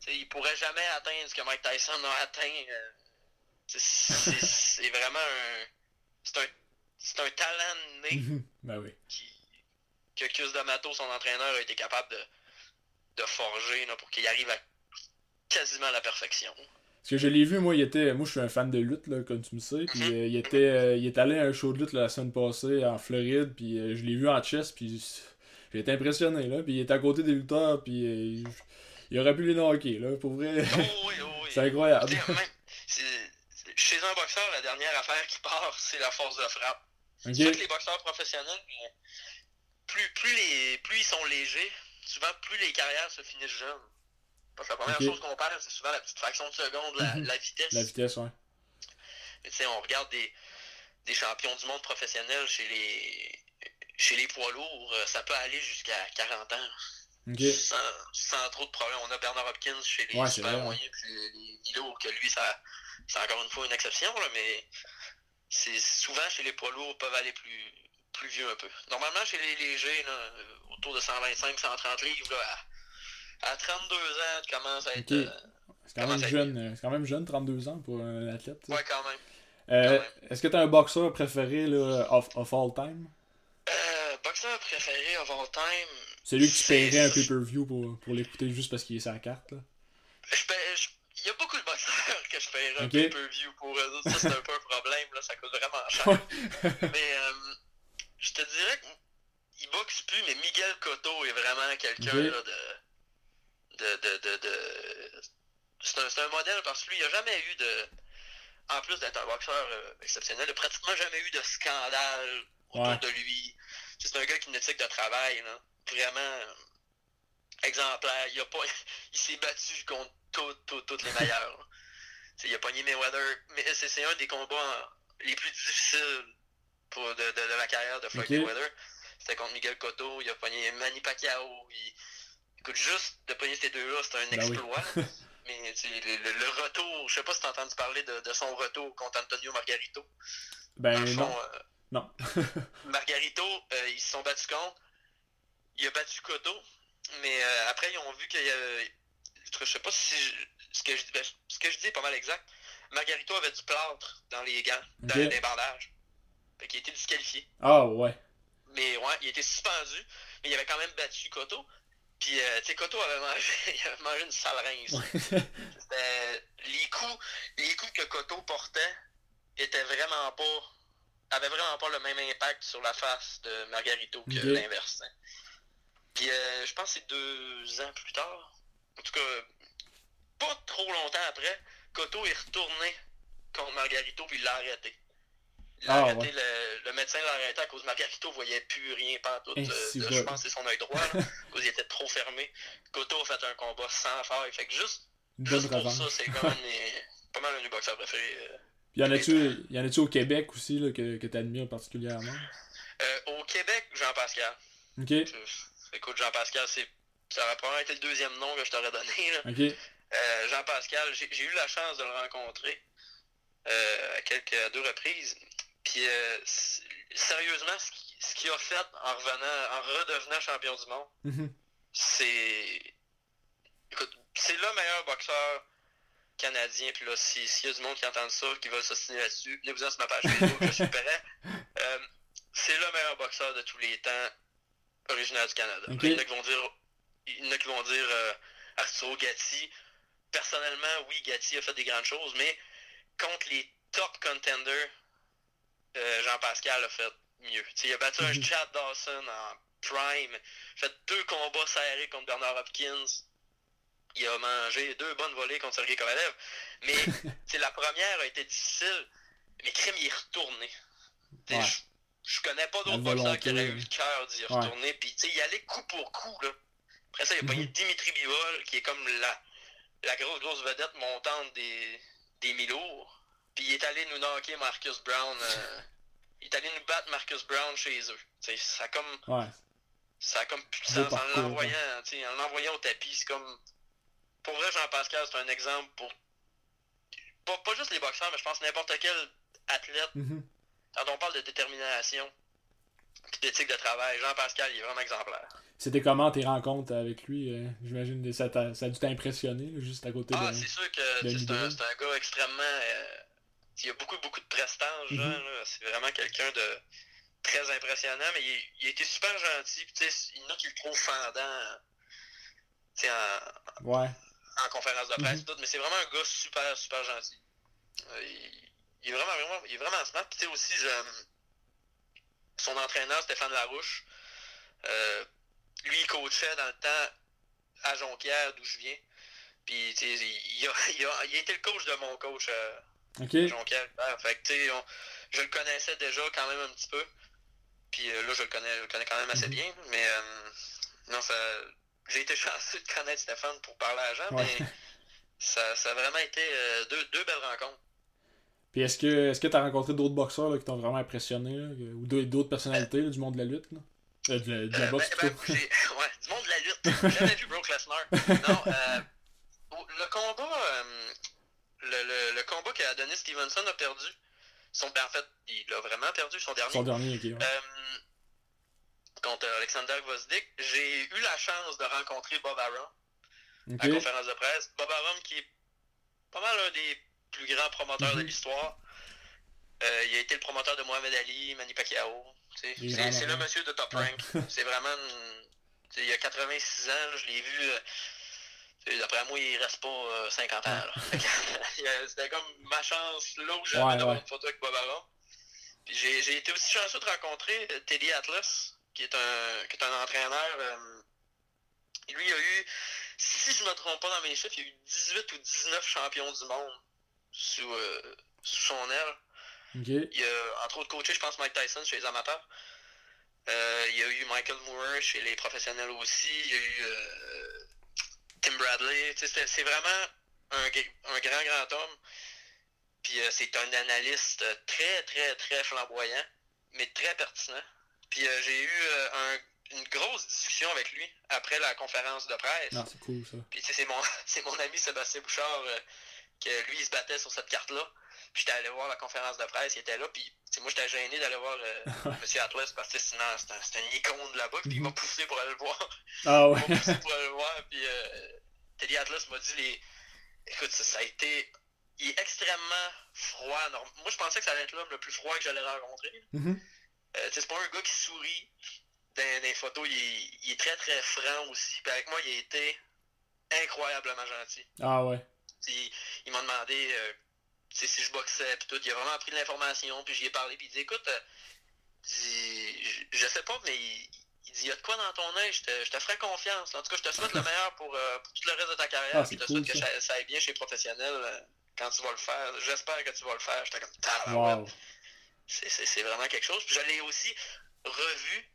Tu sais, il pourrait jamais atteindre ce que Mike Tyson a atteint. euh, c'est- vraiment un. C'est un. Un talent né Mhm. Ben oui. qui, que Cus D'Amato, son entraîneur, a été capable de, de forger là, pour qu'il arrive à quasiment la perfection. Parce que je l'ai vu, moi, il était. Moi, je suis un fan de lutte, là, comme tu me sais. Puis Mhm. euh, il était. euh, il est allé à un show de lutte là, la semaine passée en Floride. Puis euh, je l'ai vu en chess. Puis j'ai été impressionné, là. Puis il était à côté des lutteurs. Puis il, il aurait pu les knocker, là. Pour vrai. Oh oui, oh oui. c'est incroyable. Même- Chez un boxeur, la dernière affaire qui part, c'est la force de frappe. Ok. C'est que les boxeurs professionnels, plus, plus, les, plus ils sont légers, souvent plus les carrières se finissent jeunes. Parce que la première chose qu'on perd, c'est souvent la petite fraction de seconde, la, Mhm. la vitesse. La vitesse, ouais. Mais tu sais, on regarde des, des champions du monde professionnels chez les chez les poids lourds, euh, ça peut aller jusqu'à 40 ans. Sans, sans trop de problèmes. On a Bernard Hopkins chez les Ouais, super vrai, ouais. moyens puis les, mi-lourds, que lui, ça c'est encore une fois une exception, là, mais c'est souvent chez les poids lourds peuvent aller plus, plus vieux un peu. Normalement, chez les légers, là, autour de 125-130 livres, là, à, à 32 ans, tu commences à être. Ok. euh, C'est quand même jeune. euh, C'est quand même jeune, 32 ans pour un athlète. tu ouais, quand même. Euh, quand Est-ce que t'as un boxeur préféré, là, of, of all time? Euh, boxeur préféré of all time. Celui que tu paierais un pay-per-view pour, pour l'écouter juste parce qu'il est sa carte, là? Je Il y a beaucoup de boxeurs que je paierais un pay-per-view pour eux autres. Ça, c'est un peu un problème, là. Ça coûte vraiment cher. mais euh, je te dirais qu'il boxe plus, mais Miguel Cotto est vraiment quelqu'un Ok. là, de. De. de. de. de- C'est un, c'est un modèle parce que lui, il n'a jamais eu de. En plus d'être un boxeur euh, exceptionnel, il n'a pratiquement jamais eu de scandale autour Ouais. de lui. C'est un gars qui a une éthique de travail, là. Vraiment euh, exemplaire. Il, a pas, il s'est battu contre tout- tout- toutes les meilleurs. il a pogné Mayweather, mais c'est un des combats les plus difficiles pour, de, de, de la carrière de Floyd. Mayweather. C'était contre Miguel Cotto, il a pogné Manny Pacquiao. il- Écoute, juste de pogner ces deux-là, c'est un Ben oui. exploit. mais le, le, retour, je sais pas si tu as entendu parler de, de, son retour contre Antonio Margarito. Ben non. Euh, non. Margarito, euh, ils se sont battus contre. Il a battu Cotto, mais euh, après, ils ont vu qu'il y a. Je sais pas si. ce, que je, ben, ce que je dis est pas mal exact. Margarito avait du plâtre dans les gants, dans les bandages. Fait qu'il a été disqualifié. Ah ouais. Mais ouais, il a été suspendu, mais il avait quand même battu Cotto. Puis, euh, tu sais, Cotto avait mangé, il avait mangé une sale rince. les coups, les coups que Cotto portait étaient vraiment pas, avaient vraiment pas le même impact sur la face de Margarito que l'inverse. Hein. Puis, euh, je pense que c'est deux ans plus tard, en tout cas, pas trop longtemps après, Cotto est retourné contre Margarito puis il l'a arrêté. Ah, le, médecin l'a arrêté à cause de Margarito voyait plus rien pas tout. Eh, euh, je pense que c'est son œil droit, là, cause il était trop fermé. Koto a fait un combat sans faire. Fait que juste, juste pour ça, c'est quand même pas mal un des boxeurs préférés. Euh, y en a-tu y en a-tu au Québec aussi là, que, que tu admires particulièrement? Euh, au Québec, Jean-Pascal. Ok. Écoute, Jean-Pascal, c'est ça aurait probablement été le deuxième nom que je t'aurais donné. Là. Euh, Jean-Pascal, j'ai eu la chance de le rencontrer euh, à quelques deux reprises. Puis euh, sérieusement, ce qu'il a fait en revenant, en redevenant champion du monde, mm-hmm. c'est. Écoute, c'est le meilleur boxeur canadien. Puis là, s'il y a du monde qui entend ça, qui va s'ostiner là-dessus, venez-vous-en sur ma page Facebook, je suis prêt. Euh, c'est le meilleur boxeur de tous les temps, originaire du Canada. Il y en a qui vont dire, il y en a qui vont dire euh, Arturo Gatti. Personnellement, oui, Gatti a fait des grandes choses, mais contre les top contenders, euh, Jean-Pascal a fait mieux. il a battu un mhm. Chad Dawson en prime, fait deux combats serrés contre Bernard Hopkins. Il a mangé deux bonnes volées contre Sergei Kovalev. Mais la première a été difficile, mais Crime il est retourné. Je, connais pas d'autres boxeurs qui auraient eu le cœur d'y retourner. Puis il allait coup pour coup. Là. Après ça, il a pogné mhm. Dimitri Bivol, qui est comme la, la grosse, grosse vedette montante des, des Milours. Puis il est allé nous knocker Marcus Brown. Euh, il est allé nous battre Marcus Brown chez eux. T'sais, ça a comme. Ouais. Ça a comme puissance. En l'envoyant, en l'envoyant au tapis, c'est comme. Pour vrai, Jean-Pascal, c'est un exemple pour. Pas, pas, juste les boxeurs, mais je pense n'importe quel athlète. Mm-hmm. Quand on parle de détermination et d'éthique de travail, Jean-Pascal, il est vraiment exemplaire. C'était comment tes rencontres avec lui euh, J'imagine ça, ça a dû t'impressionner juste à côté ah, de. Ah, c'est sûr que c'est un, un, gars extrêmement. Euh, il a beaucoup, beaucoup de prestance. Mhm. C'est vraiment quelqu'un de très impressionnant, mais il, il a été super gentil. il y en a qui le trouvent fendant en, ouais. en conférence de presse, mhm. mais c'est vraiment un gars super, super gentil. Euh, il, est vraiment, vraiment, il est vraiment smart. Puis aussi, son entraîneur, Stéphane Larouche, euh, lui, il coachait dans le temps à Jonquière, d'où je viens. Puis, il, il, a, il, a, il, a, été le coach de mon coach. Euh, Okay. Fait que, on, je le connaissais déjà quand même un petit peu. Puis euh, là, je le connais, je le connais quand même assez mhm. bien. Mais euh, non, ça. J'ai été chanceux de connaître Stéphane pour parler à Jean, mais ça, ça, a vraiment été euh, deux, deux, belles rencontres. Puis est-ce que est-ce que tu as rencontré d'autres boxeurs là, qui t'ont vraiment impressionné là, ou d'autres personnalités là, du monde de la lutte là? De, de, la boxe ben, ben, ouais, du monde de la lutte. J'ai jamais vu Brock Lesnar. Non, le combat le, le, combat qu'Adonis Stevenson a perdu, son, ben, en fait, il a vraiment perdu son dernier. Son dernier, ok. Euh, contre Alexander Gvozdik, j'ai eu la chance de rencontrer Bob Arum à la conférence de presse. Bob Arum qui est pas mal un des plus grands promoteurs de mhm. l'histoire. Euh, il a été le promoteur de Mohamed Ali, Manny Pacquiao. C'est le monsieur de Top Rank. c'est vraiment... il y a 86 ans, je l'ai vu... D'après moi, il reste pas 50 euh, ans. C'était comme ma chance là où j'avais d'avoir une photo avec Bob Arum. Puis j'ai été aussi chanceux de rencontrer euh, Teddy Atlas, qui est un, qui est un entraîneur. Euh, lui, il a eu, si je ne me trompe pas dans mes chiffres, il a eu 18 ou 19 champions du monde sous, sous son aile. Il a, entre autres, coaché, je pense, Mike Tyson chez les amateurs. il y a eu Michael Moore chez les professionnels aussi. Il y a eu Tim Bradley. C'est vraiment un, un, grand, grand homme. Puis euh, c'est un analyste très, très, très flamboyant, mais très pertinent. Puis euh, j'ai eu euh, une grosse discussion avec lui après la conférence de presse. Ah, c'est cool ça. Puis c'est mon, c'est mon ami Sébastien Bouchard euh, que lui il se battait sur cette carte-là. Puis j'étais allé voir la conférence de presse, il était là, puis moi j'étais gêné d'aller voir euh, M. Atlas parce que sinon c'était une icône de là-bas, puis il m'a Mhm. poussé pour aller le voir. Ah ouais. Il m'a poussé pour aller le voir, puis euh, Teddy Atlas m'a dit les. Écoute, ça, ça a été. Il est extrêmement froid. Moi je pensais que ça allait être l'homme le plus froid que j'allais rencontrer. Mhm. Euh, c'est pas un gars qui sourit dans, dans les photos, il est, il est très très franc aussi. Puis avec moi, il a été incroyablement gentil. Ah ouais. Il, il m'a demandé euh, si je boxais, puis tout. Il a vraiment pris de l'information, puis j'y ai parlé, puis il dit écoute, euh, dit, je, je sais pas, mais il, il dit il y a de quoi dans ton œil, je te, je te ferai confiance. En tout cas, je te souhaite le meilleur pour, euh, pour tout le reste de ta carrière, Ah, puis je te cool, souhaite que ça. aille bien chez les professionnels euh, quand tu vas le faire. J'espère que tu vas le faire. J'étais comme Wow. c'est- vraiment quelque chose. Puis je l'ai aussi revu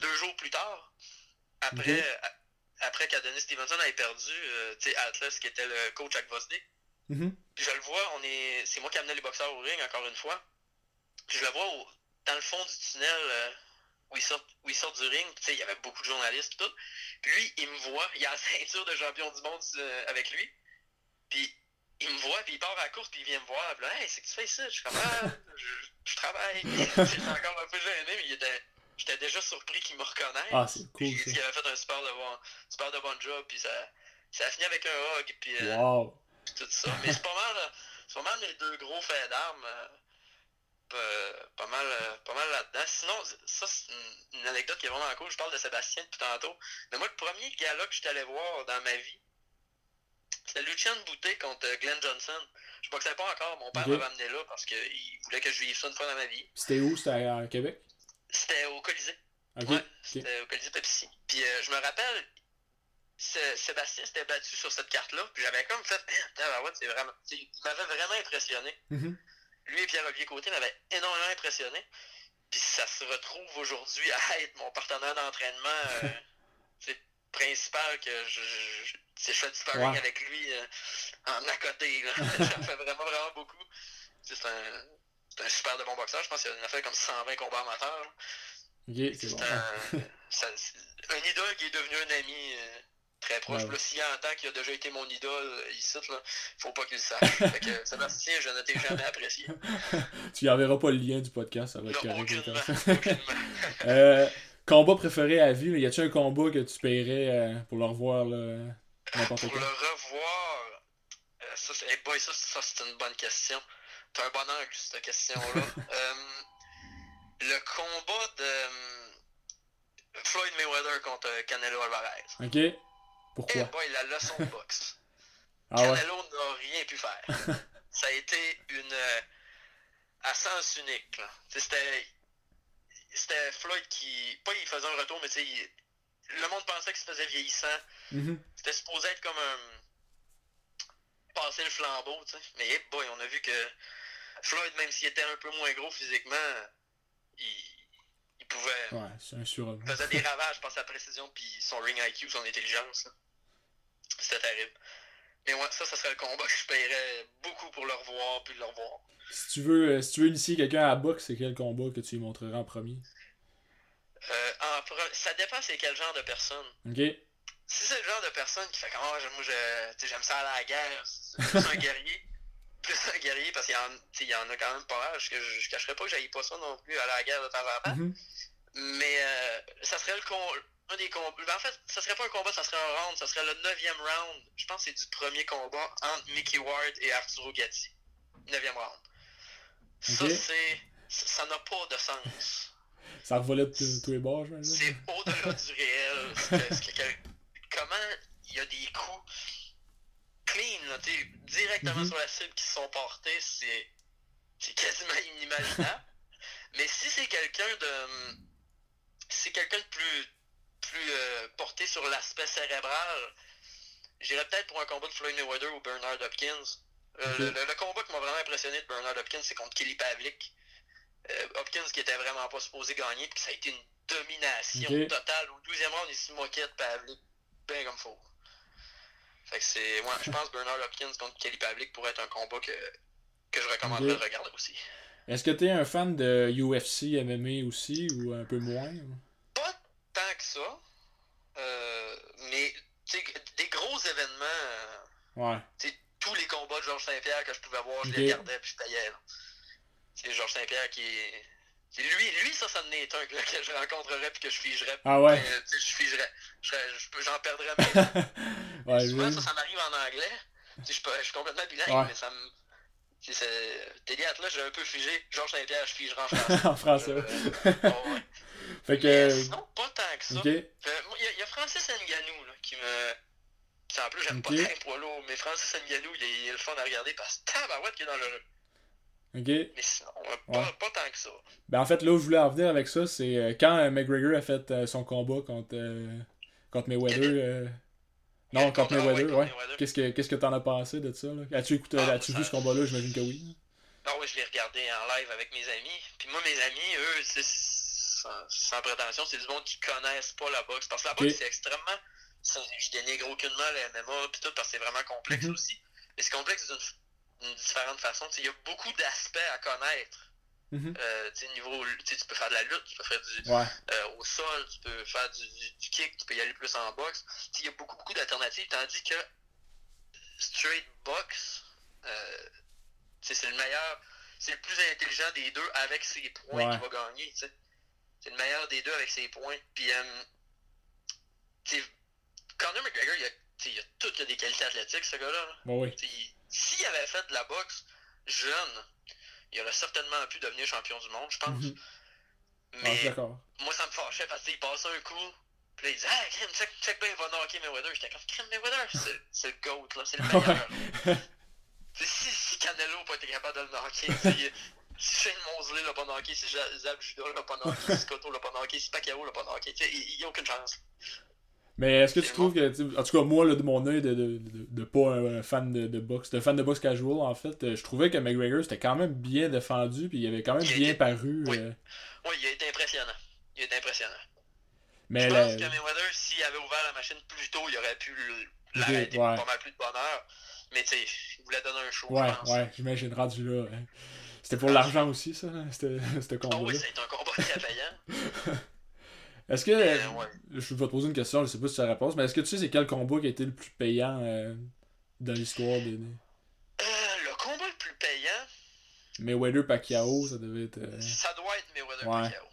deux jours plus tard, après. Après qu'Adonis Stevenson avait perdu euh, Atlas, qui était le coach à. Mhm. Puis je le vois, on est, c'est moi qui amenais les boxeurs au ring, encore une fois. Puis je le vois au- dans le fond du tunnel euh, où, il sort, où il sort du ring. Puis tu sais, il y avait beaucoup de journalistes et tout. Puis lui, il me voit, il a la ceinture de champion du monde euh, avec lui. Puis il me voit, puis il part à la course, puis il vient me voir. Puis là, hey, c'est que tu fais ça? Je suis comme, ah, je, je travaille. J'étais encore un peu gêné, mais il était, j'étais déjà surpris qu'il me reconnaisse. Ah, c'est Puis cool j'ai dit avait fait un super de bon, super de bon job, puis ça, ça a fini avec un hug, puis euh, Wow. tout ça. Mais c'est pas mal, euh, c'est pas mal les deux gros faits d'armes. euh, pas- mal, pas mal là-dedans. Sinon, ça, c'est une, une anecdote qui est vraiment cool. Je parle de Sébastien depuis tantôt. Mais moi, le premier gala que je suis allé voir dans ma vie, c'était Lucien Boutet contre Glenn Johnson. Je boxais pas encore. Mon père Ok. m'avait amené là parce qu'il voulait que je vive ça une fois dans ma vie. C'était où? C'était à Québec? C'était au Colisée. Ouais, c'était au Colisée Pepsi. Puis euh, je me rappelle, Sé- Sébastien s'était battu sur cette carte-là. Puis j'avais comme fait, ouais, c'est vraiment. Il m'avait vraiment impressionné. Mhm. Lui et Pierre-Olivier Côté m'avaient énormément impressionné. Puis ça se retrouve aujourd'hui à être mon partenaire d'entraînement euh, principal que je, je, je, fais du sparring avec lui euh, en à côté. là. ça me fait vraiment, vraiment beaucoup. C'est un, un super de bon boxeur. Je pense qu'il a fait comme 120 combats amateurs. c'est C'est bon. un, c'est un idole qui est devenu un ami euh, très proche. Ouais. Là, s'il entend qu'il a déjà été mon idole euh, ici, là, faut pas qu'il le sache. fait que Sébastien, je ne t'ai jamais apprécié. tu y enverras pas le lien du podcast, ça va être Non, aucunement. aucunement. Euh, combat préféré à vie, y a-tu un combat que tu paierais euh, pour le revoir là, Pour le revoir, ça, c'est hey boy, ça, ça, c'est une bonne question. T'as un bon angle, cette question-là. Euh, le combat de euh, Floyd Mayweather contre Canelo Alvarez. Ok? Eh Pourquoi? boy, la leçon de boxe. Ah ouais? Canelo n'a rien pu faire. Ça a été une. euh, à sens unique. C'était. C'était Floyd qui. Pas il faisait un retour, mais tu sais, il- le monde pensait qu'il se faisait vieillissant. Mhm. C'était supposé être comme un. passer le flambeau, tu sais. Mais hey boy, on a vu que Floyd, même s'il était un peu moins gros physiquement, il, il pouvait. Ouais, c'est un surhomme. Il faisait des ravages par sa précision puis son ring IQ, son intelligence. C'était terrible. Mais ouais, ça, ça serait le combat que je paierais beaucoup pour le revoir puis le revoir. Si tu veux, euh, si tu veux initier quelqu'un à la boxe, c'est quel combat que tu lui montreras en premier? Euh, en pre- ça dépend c'est quel genre de personne. Ok? Si c'est le genre de personne qui fait comme oh, moi j'aime ça à la guerre, c'est un guerrier. Plus un guerrier parce qu'il y, y en a quand même pas mal. Je, je, je cacherais pas que j'aille pas ça non plus à la guerre de temps en temps. Mhm. Mais euh, ça serait le con- un des combats. Ben, en fait, ça serait pas un combat, ça serait un round. Ça serait le neuvième round. Je pense que c'est du premier combat entre Mickey Ward et Arturo Gatti. Neuvième round. Ça, c'est. Ça n'a pas de sens. Ça revolait de tous- les bords, je C'est au-delà du réel. Que- comment il y a des coups clean, là, directement Mhm. sur la cible qui se sont portés, c'est c'est quasiment inimaginable. Mais si c'est quelqu'un de. Si c'est quelqu'un de plus, plus euh, porté sur l'aspect cérébral, j'irais peut-être pour un combat de Floyd Mayweather ou Bernard Hopkins. Euh, le, le- le combat qui m'a vraiment impressionné de Bernard Hopkins, c'est contre Kelly Pavlik. Euh, Hopkins qui était vraiment pas supposé gagner, puis ça a été une domination totale. Au 12e round, il se moquait de Pavlik, bien comme faux. Fait que c'est. Ouais, je pense que Bernard Hopkins contre Kelly Pavlik pourrait être un combat que, que je recommanderais de regarder aussi. Est-ce que t'es un fan de UFC, MMA aussi, ou un peu moins? Pas tant que ça. Euh, mais, tu sais, des gros événements. euh, Ouais. tu tous les combats de Georges Saint-Pierre que je pouvais voir, je les regardais puis je payais. C'est Georges Saint-Pierre qui est. c'est Lui, lui, ça, ça en est un là, que je rencontrerais puis que je figerais. Ah ouais. Euh, tu je figerais. Je je J'en perdrais mes ouais, Souvent, ça, ça m'arrive en anglais. Tu sais, Je suis pas- je suis complètement bilingue, Ouais. mais ça me. tu sais, Télé là, j'ai un peu figé. Georges Saint-Pierre, je figerai en français. en français. Euh, ouais. Fait que. Mais sinon, pas tant que ça. Euh, Il y, a- il y a Francis Nganou là, qui me. Puis en plus, j'aime pas poids lourds, mais Francis Nganou, il est, il est le fun à regarder parce que tabarouette qui est dans le jeu. Ok. Mais sinon, euh, pas, Ouais. pas tant que ça. Ben en fait, là où je voulais en venir avec ça, c'est euh, quand euh, McGregor a fait euh, son combat contre, euh, contre Mayweather. Non, contre Contre- ah ouais, ouais. Qu'est-ce que qu'est-ce que t'en as pensé de ça? As-tu écouté, Ah, as-tu vu ce combat-là? J'imagine que oui. Non, oui, je l'ai regardé en live avec mes amis. Puis moi, mes amis, eux, c'est sans, sans prétention, c'est du monde qui connaissent pas la boxe. Parce que la boxe, c'est extrêmement. ça, je dénigre aucunement le MMA, puis tout, parce que c'est vraiment complexe Mhm. aussi. Mais c'est complexe d'une différente façon. Il y a beaucoup d'aspects à connaître. Mhm. Euh, tu niveau, tu peux faire de la lutte, tu peux faire du, Ouais. euh, au sol, tu peux faire du, du- du kick, tu peux y aller plus en boxe. Il y a beaucoup, beaucoup d'alternatives, tandis que straight box, euh, c'est le meilleur, c'est le plus intelligent des deux avec ses points Ouais. qui va gagner. C'est le meilleur des deux avec ses points. Puis, euh, Conor McGregor, il a, il a tout il a des qualités athlétiques, ce gars-là. Bon, oui. Il- S'il avait fait de la boxe jeune, il aurait certainement pu devenir champion du monde, je pense. Mhm. Mais d'accord. moi, ça me fâchait parce qu'il passait un coup. Puis là, il disait, ah, crème, check, check bien, il va knocker Mayweather. J'étais comme, crème, Mayweather, c'est- c'est le GOAT, là, c'est le meilleur. Si, si Canelo n'a pas été capable de le knocker, si, si Shane Mosley l'a pas knocké, si Zab Judah l'a pas knocké, si Cotto l'a pas knocké, si Pacquiao l'a pas knocké, il n'y a aucune chance. Mais est-ce que tu trouves que, en tout cas, moi, là, de mon œil, de, de, de, de pas un, fan de, boxe, de fan de boxe casual, en fait, euh, je trouvais que McGregor c'était quand même bien défendu, puis il avait quand même Il bien paru. oui. euh, Oui, il a été impressionnant. Il a été impressionnant. mais Je la- pense que Mayweather, s'il avait ouvert la machine plus tôt, il aurait pu l'arrêter ouais. pas mal plus de bonheur. Mais tu sais, il voulait donner un show, Ouais, je pense. ouais, j'imagine rendu là. hein. C'était pour l'argent aussi, ça, hein, c'était Ah combat-là. oui, c'est un combat très payant. Est-ce que. Euh, ouais. Je vais te poser une question, je sais pas si tu as la réponse, mais est-ce que tu sais c'est quel combat qui a été le plus payant euh, dans l'histoire des. Euh, le combat le plus payant, Mayweather Pacquiao, ça devait être. euh, ça doit être Mayweather Ouais. Pacquiao.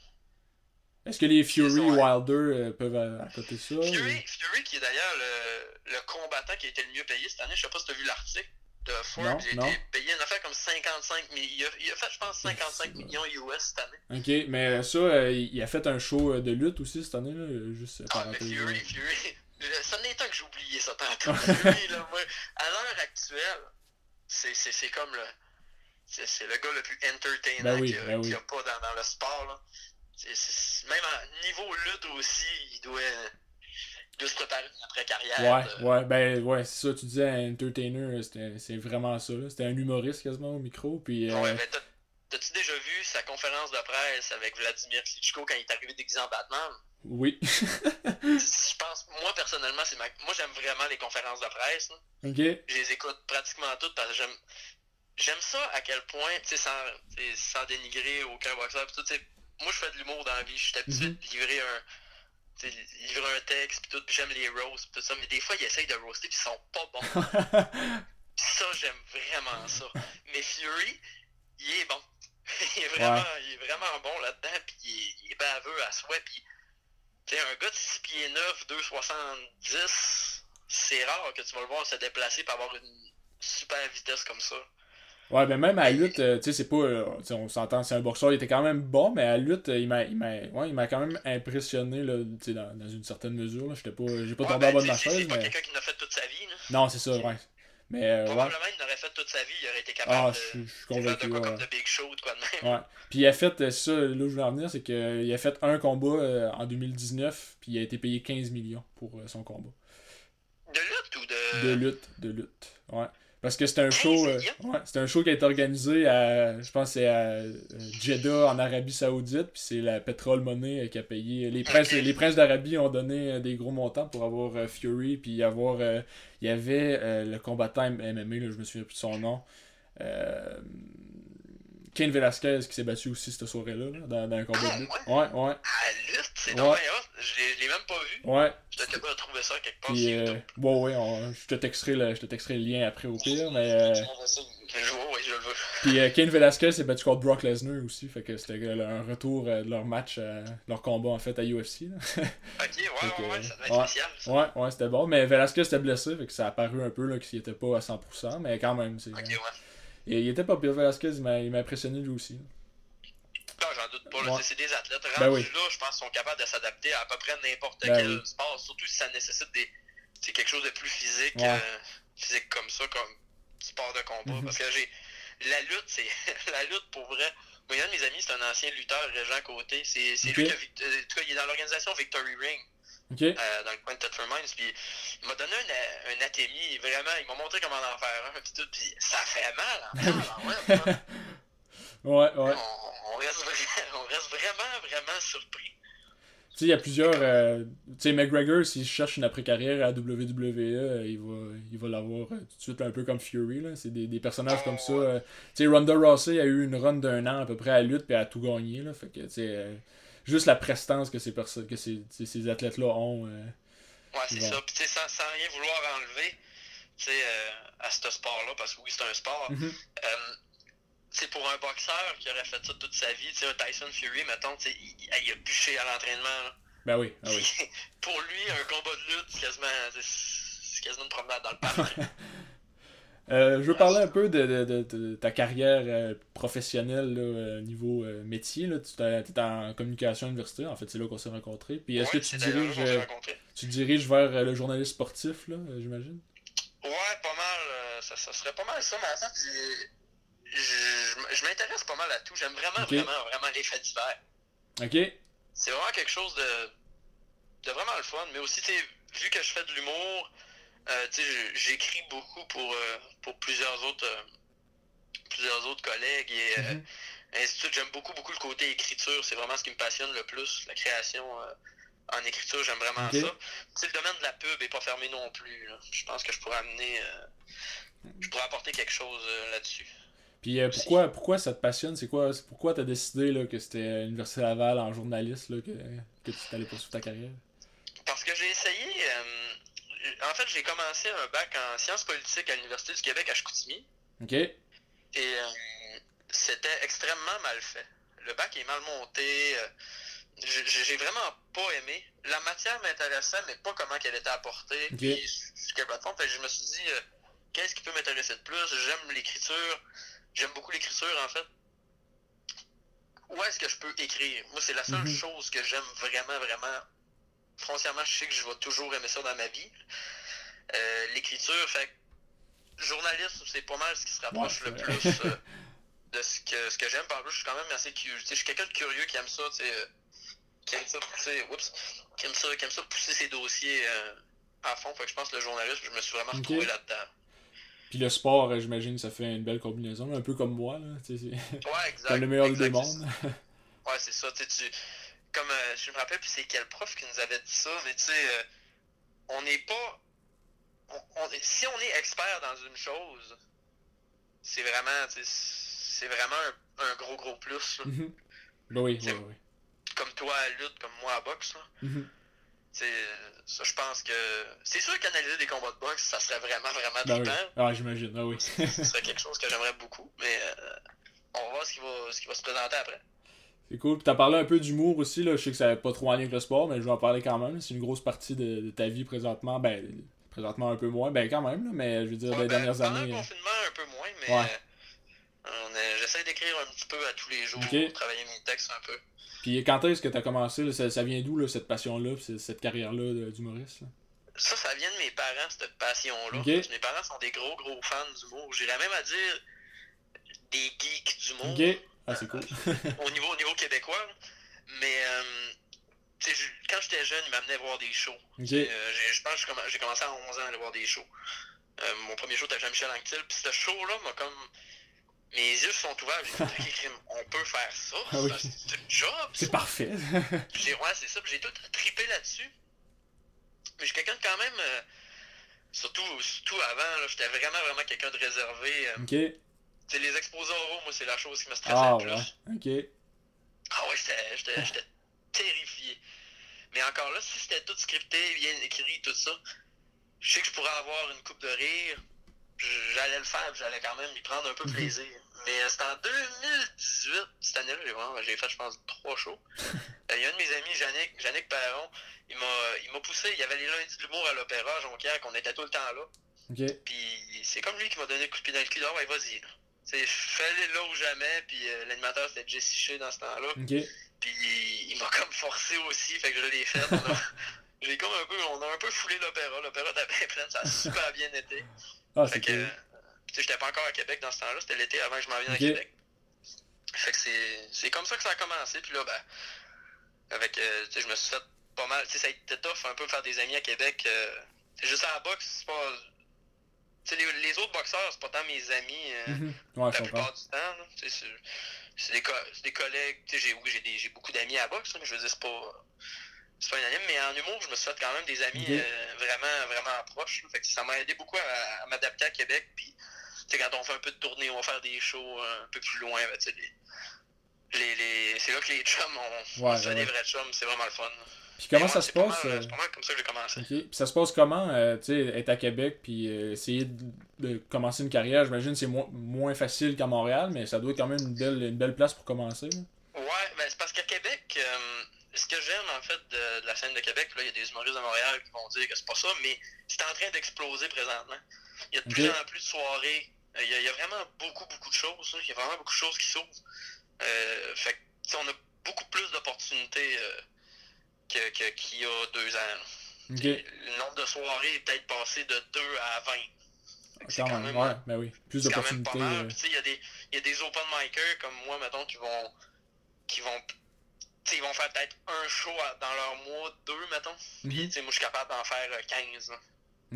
Est-ce que les Fury. Wilder euh, peuvent à, à côté de ça Fury, Fury, qui est d'ailleurs le, le combattant qui a été le mieux payé cette année, je sais pas si tu as vu l'article de Forbes, Non, il a été payé une affaire comme 55 millions. Il a, il a fait, je pense, 55 millions US cette année. Ok, mais ça, euh, il a fait un show euh, de lutte aussi cette année, là, euh, juste Ah, mais. Fury, Fury, ça n'est un que j'ai oublié ça tantôt. Fury, là, moi, à l'heure actuelle, c'est c'est- c'est comme le. C'est c'est le gars le plus entertainant Ben oui, qu'il y a, ben oui. a pas dans, dans le sport. Là. Même à niveau lutte aussi, il doit, doit se préparer une après-carrière. Ouais, de- ouais, ben ouais, c'est ça, tu disais un entertainer, c'était- c'est vraiment ça. C'était un humoriste quasiment au micro, puis. euh, Ouais, mais t'as- t'as-tu déjà vu sa conférence de presse avec Vladimir Klitschko quand il est arrivé déguisé en Batman? Oui. Je pense, moi personnellement, c'est ma... moi j'aime vraiment les conférences de presse. là. ok. Je les écoute pratiquement toutes parce que j'aime j'aime ça à quel point, tu sais, sans, sans dénigrer aucun boxeur, pis tout, moi je fais de l'humour dans la vie, je suis habitué Mhm. de livrer un livrer un texte pis tout, j'aime les roasts pis tout ça, mais des fois ils essayent de roaster pis ils sont pas bons. Pis ça, j'aime vraiment ça. Mais Fury, il est bon. il, est vraiment, il est vraiment bon là-dedans, puis il, est- il est baveux à souhait. Puis, tu un gars de 6 pieds 9, 2,70, c'est rare que tu vas le voir se déplacer pour avoir une super vitesse comme ça. Ouais, ben même à lutte, euh, tu sais, c'est pas. euh, tu sais, on s'entend, c'est un boxeur, il était quand même bon, mais à lutte, euh, il m'a ouais, quand même impressionné, là, tu sais, dans, dans une certaine mesure. J'étais pas. J'ai pas Ouais, tombé ben, en bas de ma chaise, C'est pas mais. quelqu'un qui l'a fait toute sa vie. Là. Non, c'est ça, ouais. Mais, euh, ouais. Probablement, il l'aurait fait toute sa vie, il aurait été capable Ah, de, je je de faire convaincu, de quoi ouais. comme de Big Show, de quoi de même. Ouais. Puis il a fait, euh, ça, là où je veux en venir, c'est qu'il a fait un combat euh, en 2019, puis il a été payé 15 millions pour euh, son combat. De lutte ou de. De lutte, de lutte. Ouais. Parce que c'était un 15 show. euh, ouais, c'était un show qui a été organisé à. Je pense c'est à euh, Jeddah en Arabie Saoudite, puis c'est la Petrol Money euh, qui a payé. Les princes, les princes d'Arabie ont donné euh, des gros montants pour avoir euh, Fury, puis avoir. euh, il y avait le combattant MMA, là, je me souviens plus de son nom. Kane Velasquez qui s'est battu aussi cette soirée-là, là, dans, dans un combat de lutte. Ouais, ouais. À la lutte, c'est Ouais. Je l'ai- même pas Ouais. Je t'ai de trouver ça quelque part Puis, euh, ouais, ouais, on- je te texterai le, je te texterai le lien après au pire, mais. euh, je vois, oui, je le veux. Puis euh, Kane Velasquez s'est battu contre Brock Lesnar aussi, fait que c'était euh, un retour euh, de leur match, euh, leur combat en fait à UFC. Là. Ok, ouais, ouais, ouais, ça doit être ouais. spécial. ça. ouais, ouais, c'était bon, mais Velasquez était blessé, fait que ça a apparu un peu là, qu'il était pas à 100%, mais quand même, c'est, Ok, ouais. Il, il était pas pire Velasquez, il m'a, il m'a impressionné lui aussi. Non, j'en doute pas. Ouais. C'est- des athlètes. Ben Rendus oui. là, je pense qu'ils sont capables de s'adapter à à peu près n'importe Ben quel oui. sport, surtout si ça nécessite des. C'est quelque chose de plus physique, Ouais. euh, physique comme ça, comme sport de combat. Mhm. Parce que j'ai. La lutte, c'est. la lutte pour vrai. Moi, un de mes amis, c'est un ancien lutteur, Régent Côté. C'est lui qui a. euh, En tout cas, il est dans l'organisation Victory Ring, Euh, dans le coin de Tetford Mines. Puis il m'a donné un, un atémie, vraiment. Il m'a montré comment en faire un, puis tout. Puis ça fait mal, hein. Ah, ouais, ouais. Ouais, ouais. On, on reste on reste vraiment, vraiment surpris. Tu sais, il y a plusieurs. euh, tu sais, McGregor, s'il cherche une après-carrière à WWE, euh, il va il va l'avoir euh, tout de suite un peu comme Fury. là. C'est des, des personnages comme ça. euh. Tu sais, Ronda Rousey a eu une run d'un an à peu près à lutte, puis elle a tout gagné. Là. Fait que, tu sais, euh, juste la prestance que ces, perso- que ces, ces athlètes-là ont. euh, Ouais, c'est ça. Puis, tu sais, sans, sans rien vouloir enlever, euh, à ce sport-là, parce que oui, c'est un sport, Mhm. euh, c'est pour un boxeur qui aurait fait ça toute sa vie, tu sais, un Tyson Fury, mettons, il, il- a bûché à l'entraînement. Ben oui, ah oui. pour lui, un combat de lutte, c'est quasiment, quasiment une promenade dans le parc. Euh, je veux parler un peu de, de- de- de ta carrière euh, professionnelle là, euh, niveau euh, métier. Là. Tu es en communication universitaire, en fait, c'est là qu'on s'est rencontrés. Puis est-ce Ouais, que tu diriges, tu diriges vers le journaliste sportif, là, j'imagine? Ouais, pas mal. ça, ça serait pas mal ça, mais en fait, je, je m'intéresse pas mal à tout. J'aime vraiment, vraiment, vraiment les faits divers. Ok. c'est vraiment quelque chose de, de vraiment le fun. Mais aussi, vu que je fais de l'humour, euh, j'écris beaucoup pour, euh, pour plusieurs autres euh, plusieurs autres collègues et ainsi de suite. J'aime beaucoup, beaucoup le côté écriture. C'est vraiment ce qui me passionne le plus, la création en écriture. J'aime vraiment ça. Tu sais, le domaine de la pub est pas fermé non plus. Je pense que je pourrais amener... je pourrais apporter quelque chose là-dessus. Puis pourquoi, pourquoi ça te passionne? C'est quoi, pourquoi t'as décidé là, que c'était l'Université Laval en journaliste là, que, que tu allais poursuivre ta carrière? Parce que j'ai essayé. euh, en fait, j'ai commencé un bac en sciences politiques à l'Université du Québec à Chicoutimi. Ok? Et euh, c'était extrêmement mal fait. Le bac est mal monté. euh, j'ai vraiment pas aimé. La matière m'intéressait, mais pas comment qu'elle était apportée. Ok. Puis, plateforme. Fait je me suis dit, euh, qu'est-ce qui peut m'intéresser de plus? J'aime l'écriture. J'aime beaucoup l'écriture, en fait. Où est-ce que je peux écrire? Moi, c'est la seule Mhm. chose que j'aime vraiment, vraiment. Foncièrement, je sais que je vais toujours aimer ça dans ma vie. Euh, l'écriture, fait journaliste, c'est pas mal ce qui se rapproche Ouais, le plus euh, de ce que, ce que j'aime. Par plus, je suis quand même assez curieux. Je suis quelqu'un de curieux qui aime ça, tu sais, euh, qui aime ça oups, qui aime ça, qui aime ça pousser ses dossiers à fond. Fait que je pense que le journalisme, je me suis vraiment retrouvé là-dedans. Puis le sport, j'imagine, ça fait une belle combinaison, un peu comme moi. Là, Ouais, exact. comme le meilleur des exact, mondes. c'est ça. Ouais, c'est ça. Tu sais, tu, comme euh, je me rappelle, puis c'est quel prof qui nous avait dit ça, mais tu sais, euh, on n'est pas. on- si on est expert dans une chose, c'est vraiment, c'est vraiment un, un gros, gros plus. là. Mhm. Ben oui, oui, oui. Comme toi à lutte, comme moi à boxe. sais, ça, je pense que. C'est sûr qu'analyser des combats de boxe, ça serait vraiment, vraiment Ben oui. trippant. Ah, j'imagine, ah oui. Ce serait quelque chose que j'aimerais beaucoup, mais euh, on va voir ce qui va, ce qui va se présenter après. C'est cool. Puis t'as parlé un peu d'humour aussi, là. Je sais que ça n'a pas trop en lien avec le sport, mais je vais en parler quand même. C'est une grosse partie de, de ta vie présentement. Ben, présentement un peu moins. Ben, quand même, là. Mais je veux dire, Ouais, les ben, dernières pendant années. le confinement, un peu moins, mais Ouais. euh, j'essaie d'écrire un petit peu à tous les jours, Ok. travailler mes textes un peu. Puis quand est-ce que t'as commencé, là? Ça, ça vient d'où, là, cette passion-là, cette carrière-là d'humoriste? Ça, ça vient de mes parents, cette passion-là. Mes parents sont des gros, gros fans d'humour. J'irais même à dire des geeks d'humour Ok. Ah, c'est cool. au, niveau, au niveau québécois. Mais euh, je- quand j'étais jeune, ils m'amenaient voir des shows. Euh, je pense que j'ai comm- j'ai commencé à 11 ans à aller voir des shows. Euh, mon premier show, c'était Jean-Michel Anctil. Puis ce show-là m'a comme. Mes yeux se sont ouverts. J'ai dit, on peut faire ça. Ah oui. C'est un- job. C'est parfait. Puis j'ai- ouais, c'est ça. J'ai tout trippé là-dessus. Mais je suis quelqu'un de quand même. euh, surtout, surtout avant, j'étais vraiment, vraiment quelqu'un de réservé. euh, ok. Sais, les exposés oraux, moi, c'est la chose qui me stressait Ah, le plus. ouais. Ok. Ah ouais, j'étais- j'étais j'étais terrifié. Mais encore là, si c'était tout scripté, bien écrit, tout ça, je sais que je pourrais avoir une coupe de rire. J'allais le faire, j'allais quand même y prendre un peu Mhm. plaisir. Mais c'était en 2018, cette année-là, j'ai vraiment- j'ai fait, je pense, trois shows. Euh, Il y a un de mes amis, Yannick, Yannick Perron, il m'a il m'a poussé. Il y avait les lundis de l'humour à l'opéra, à Jonquière, qu'on était tout le temps là. Ok. Puis c'est comme lui qui m'a donné le coup de pied dans le cul. Ah ouais, vas-y. C'est fais-le là ou jamais. Puis euh, l'animateur, c'était Jesse Shea dans ce temps-là. Puis il, il m'a comme forcé aussi, fait que je l'ai fait. On a- J'ai comme un peu, on a un peu foulé l'opéra. L'opéra était bien pleine, ça a super bien été. Ah, Fait que, cool. euh, j'étais pas encore à Québec dans ce temps-là, c'était l'été avant que je m'en vienne à Québec. Fait que c'est, comme ça que ça a commencé. Puis là, ben, avec, euh, je me suis fait pas mal. Tu sais, ça a été tough un peu faire des amis à Québec. euh, c'est juste à la boxe, c'est pas. Tu sais, les, les autres boxeurs, c'est pas tant mes amis. euh, Mhm. Ouais, la plupart du temps. C'est des, co- c'est des collègues. J'ai oui, beaucoup d'amis à la boxe, mais je veux dire, c'est pas. C'est pas unanime, mais en humour, je me suis fait quand même des amis euh, vraiment, vraiment proches. là. Fait que ça m'a aidé beaucoup à, à m'adapter à Québec. Puis, quand on fait un peu de tournée, on va faire des shows un peu plus loin. ben, tu sais, les, les, les- c'est là que les chums, on, Ouais, on se fait ouais, des vrais chums, c'est vraiment le fun. Puis comment ça se passe euh, mal comme ça que j'ai commencé. Ok. Puis ça se passe comment, euh, tu sais, être à Québec puis euh, essayer de, de commencer une carrière, j'imagine que c'est mo- moins facile qu'à Montréal, mais ça doit être quand même une belle, une belle place pour commencer. là. Ouais, ben c'est parce qu'à Québec, ce que j'aime en fait de, de la scène de Québec, là, il y a des humoristes de Montréal qui vont dire que c'est pas ça, mais c'est en train d'exploser présentement. Il y a de plus en plus de soirées. Il y, a, il y a vraiment beaucoup, beaucoup de choses. là. Il y a vraiment beaucoup de choses qui s'ouvrent. Fait on a beaucoup plus d'opportunités euh, que- qu'il y a deux ans. Le nombre de soirées est peut-être passé de 2 à 20. Fait que c'est Quand même, ouais, ben oui. Plus c'est quand même d'opportunités. pas mal. euh, Puis, tu il y a des, y a des open micers comme moi, mettons, qui vont. qui vont. tu ils vont faire peut-être un show dans leur mois, deux, mettons. Puis, mhm. tu sais, moi, je suis capable d'en faire euh, 15. là.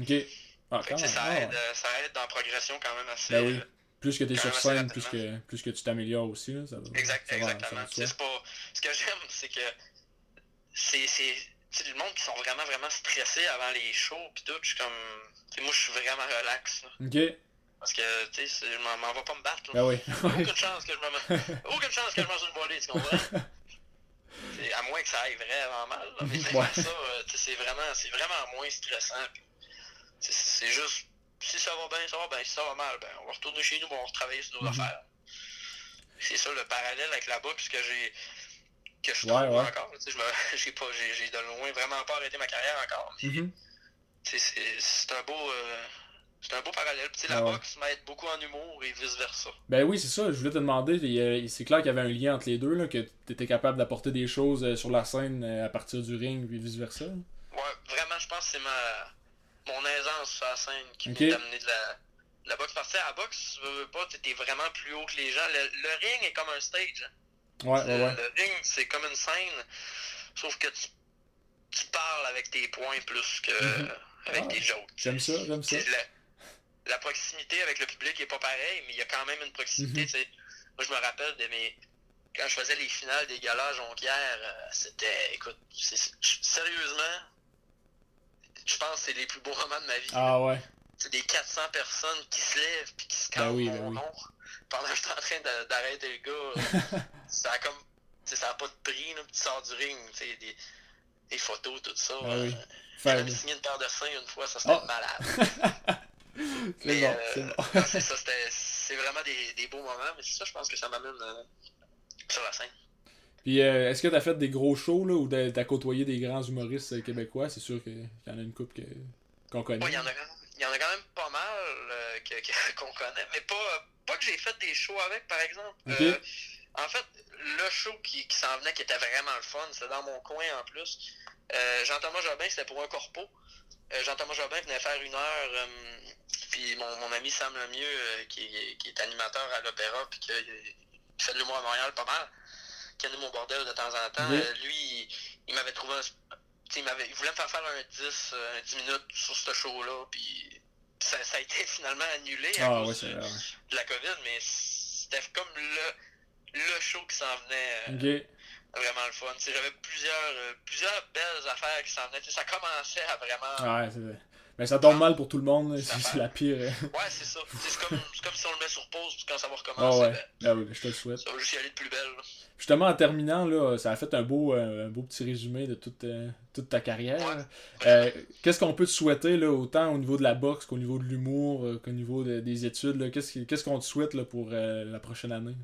Ok. Ah, quand tu même. ça, ah, aide, euh, ça aide dans la progression quand même assez. Ben oui. euh, Plus que t'es quand sur scène, plus que, plus que tu t'améliores aussi. Là, ça va, Exact, ça va- ça exactement. va Tu pas. Ce que j'aime, c'est que. C'est. c'est tu sais, le monde qui sont vraiment, vraiment stressés avant les shows, pis tout, je suis comme. tu sais, moi, je suis vraiment relax, là. Ok. Parce que, tu sais, je m'en vais pas me battre, là. Ben oui. Aucune chance que je me Aucune chance que je mange une volée, tu comprends? À moins que ça aille vraiment mal. là, mais Ouais. ça, euh, c'est vraiment, vraiment moins stressant. puis C'est juste, si ça va bien, ça va bien. Si ça va mal, ben, on va retourner chez nous, on va retravailler sur nos Mhm. affaires. C'est ça le parallèle avec la boxe que j'ai que je Ouais, ouais. encore. J'ai pas, j'ai de loin vraiment pas arrêté ma carrière encore. Mais Mhm. sais, c'est c'est un beau. euh, c'est un beau parallèle. La ouais. boxe m'aide beaucoup en humour et vice versa. Ben oui, c'est ça. Je voulais te demander. C'est clair qu'il y avait un lien entre les deux, là, que tu étais capable d'apporter des choses euh, sur la scène euh, à partir du ring, puis vice-versa. Ouais, vraiment, je pense que c'est ma mon aisance sur la scène qui m'a d'amener de la, de la boxe. Parce que à la boxe, tu veux, veux pas, t'es vraiment plus haut que les gens. Le, le ring est comme un stage. Ouais, le, ouais, le ring, c'est comme une scène, sauf que tu, tu parles avec tes points plus que Mhm. avec Ah, tes jokes. J'aime ça, j'aime ça. La, la proximité avec le public est pas pareille, mais il y a quand même une proximité. Tu sais. Moi, je me rappelle de mes. Quand je faisais les finales des galas Jonquière, euh, c'était. Écoute, sérieusement, je pense que c'est les plus beaux moments de ma vie. Ah ouais. C'est des 400 personnes qui se lèvent puis qui se Ben oui, mon ben oui. Pendant que j'étais en train d'arrêter le gars. euh, ça a comme. ça n'a pas de prix, là, tu sors du ring, tu sais, des, des photos, tout ça. Ben euh, oui. J'ai même signé une paire de seins une fois, ça c'était Oh. malade. C'est Mais, bon, euh, c'est bon. c'est ça, c'était- c'est vraiment des, des beaux moments, mais c'est ça, je pense que ça m'amène euh, sur la scène. Puis euh, est-ce que t'as fait des gros shows, là, ou t'as côtoyé des grands humoristes québécois? C'est sûr qu'il y en a une couple que... qu'on connaît. Ouais, il y en a, il y en a quand même pas mal euh, que- que- qu'on connaît, mais pas, pas que j'ai fait des shows avec, par exemple. Euh, en fait, le show qui, qui s'en venait, qui était vraiment le fun, c'était dans mon coin en plus. Euh, Jean-Thomas Jobin, c'était pour un corpo. Jean-Thomas Jobin venait faire une heure, puis mon, mon ami Sam Lemieux, qui, est- qui est animateur à l'opéra, puis qui fait de l'humour à Montréal pas mal, qui anime mon bordel de temps en temps, lui, il, il m'avait trouvé un... Il, m'avait- il voulait me faire faire un 10, euh, un 10 minutes sur ce show-là, puis ça, ça a été finalement annulé à Ah cause de la COVID, mais c'était comme le, le show qui s'en venait euh, vraiment le fun. J'avais plusieurs, euh, plusieurs belles affaires qui s'en venaient. Ça commençait à vraiment. Ouais, c'est vrai. Mais ça tombe mal pour tout le monde, c'est la pire. euh. Ouais, c'est ça. C'est comme, comme si on le met sur pause, quand ça va Ah recommencer, ouais. ben, Ah oui, je te le souhaite. ça va juste y aller de plus belle. là. Justement, en terminant, là, ça a fait un beau, un beau petit résumé de toute, toute ta carrière. Qu'est-ce qu'on peut te souhaiter, là, autant au niveau de la boxe qu'au niveau de l'humour, qu'au niveau des études? Qu'est-ce qu'on te souhaite là, pour la prochaine année?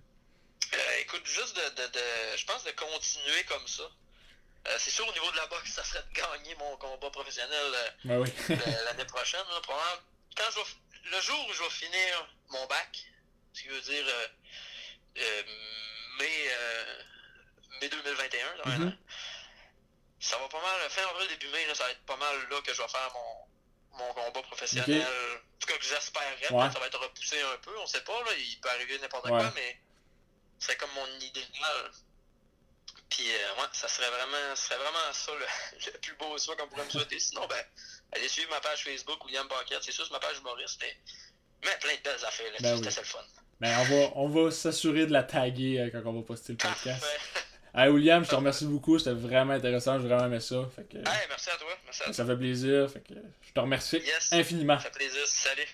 écoute, juste de, de, je pense de continuer comme ça. Euh, c'est sûr, au niveau de la boxe, ça serait de gagner mon combat professionnel euh, ben l'année prochaine. quand le jour où je vais finir mon bac, ce qui veut dire euh, mai, mai 2021, mm-hmm. ça va pas mal, fin avril, début mai, ça va être pas mal là que je vais faire mon, mon combat professionnel. En tout cas, que j'espérerais. Ça va être repoussé un peu, on sait pas, là, il peut arriver n'importe quoi, mais c'est comme mon idéal. Puis, euh, ouais, ça serait vraiment, serait vraiment ça le, plus beau choix qu'on pourrait me souhaiter. Sinon, ben, allez suivre ma page Facebook, William Paquette. C'est sûr, c'est ma page humoriste, mais, mais plein de belles affaires. Là, ben C'était ça le fun. Ben, on va, on va s'assurer de la taguer euh, quand on va poster le podcast. Hey William, je te remercie beaucoup, c'était vraiment intéressant, j'ai vraiment aimé ça. Fait que, hey, merci à toi. Merci à toi. Ça fait plaisir, fait que je te remercie infiniment. Ça fait plaisir, salut.